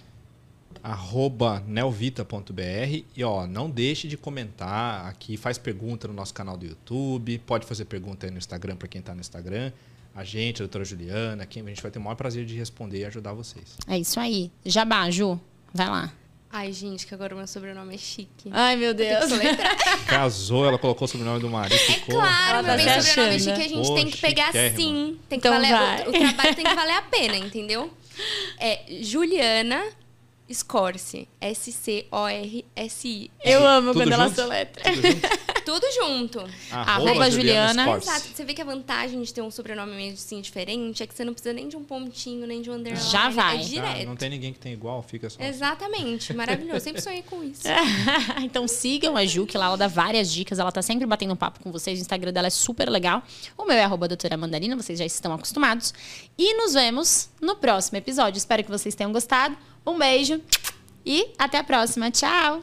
Speaker 2: Arroba nelvita.br e ó, não deixe de comentar aqui, faz pergunta no nosso canal do YouTube, pode fazer pergunta aí no Instagram para quem está no Instagram. A gente, a doutora Juliana, quem a gente vai ter o maior prazer de responder e ajudar vocês.
Speaker 1: É isso aí. Jabá, Ju. Vai lá.
Speaker 3: Ai, gente, que agora o meu sobrenome é chique.
Speaker 1: Ai, meu
Speaker 3: soletrar.
Speaker 2: Casou, ela colocou o sobrenome do marido, ficou.
Speaker 3: Claro,
Speaker 1: Ela
Speaker 3: meu
Speaker 1: tá
Speaker 3: sobrenome é
Speaker 1: achando,
Speaker 3: chique, a gente
Speaker 2: né?
Speaker 3: tem
Speaker 2: Pô,
Speaker 3: que pegar sim. Tem que
Speaker 1: Então
Speaker 3: valer, o, o trabalho tem que valer a pena, entendeu? É Juliana Scorse. S-C-O-R-S-I.
Speaker 1: Eu amo
Speaker 2: Tudo
Speaker 1: quando ela
Speaker 2: junto?
Speaker 1: soletra.
Speaker 2: Tudo junto?
Speaker 3: Tudo junto.
Speaker 1: Arroba Juliana.
Speaker 2: Scorse.
Speaker 3: Exato. Você vê que a vantagem de ter um sobrenome meio assim diferente é que você não precisa nem de um pontinho, nem de um underline.
Speaker 1: Já vai.
Speaker 3: É
Speaker 2: Ah,
Speaker 3: direto.
Speaker 2: não tem ninguém que tem igual, fica só.
Speaker 3: Exatamente. Maravilhoso. Sempre sonhei com isso.
Speaker 1: então sigam a Ju, que lá ela dá várias dicas. Ela tá sempre batendo um papo com vocês. O Instagram dela é super legal. O meu é arroba doutora Mandarina, vocês já estão acostumados. E nos vemos no próximo episódio. Espero que vocês tenham gostado. Um beijo e até a próxima. Tchau!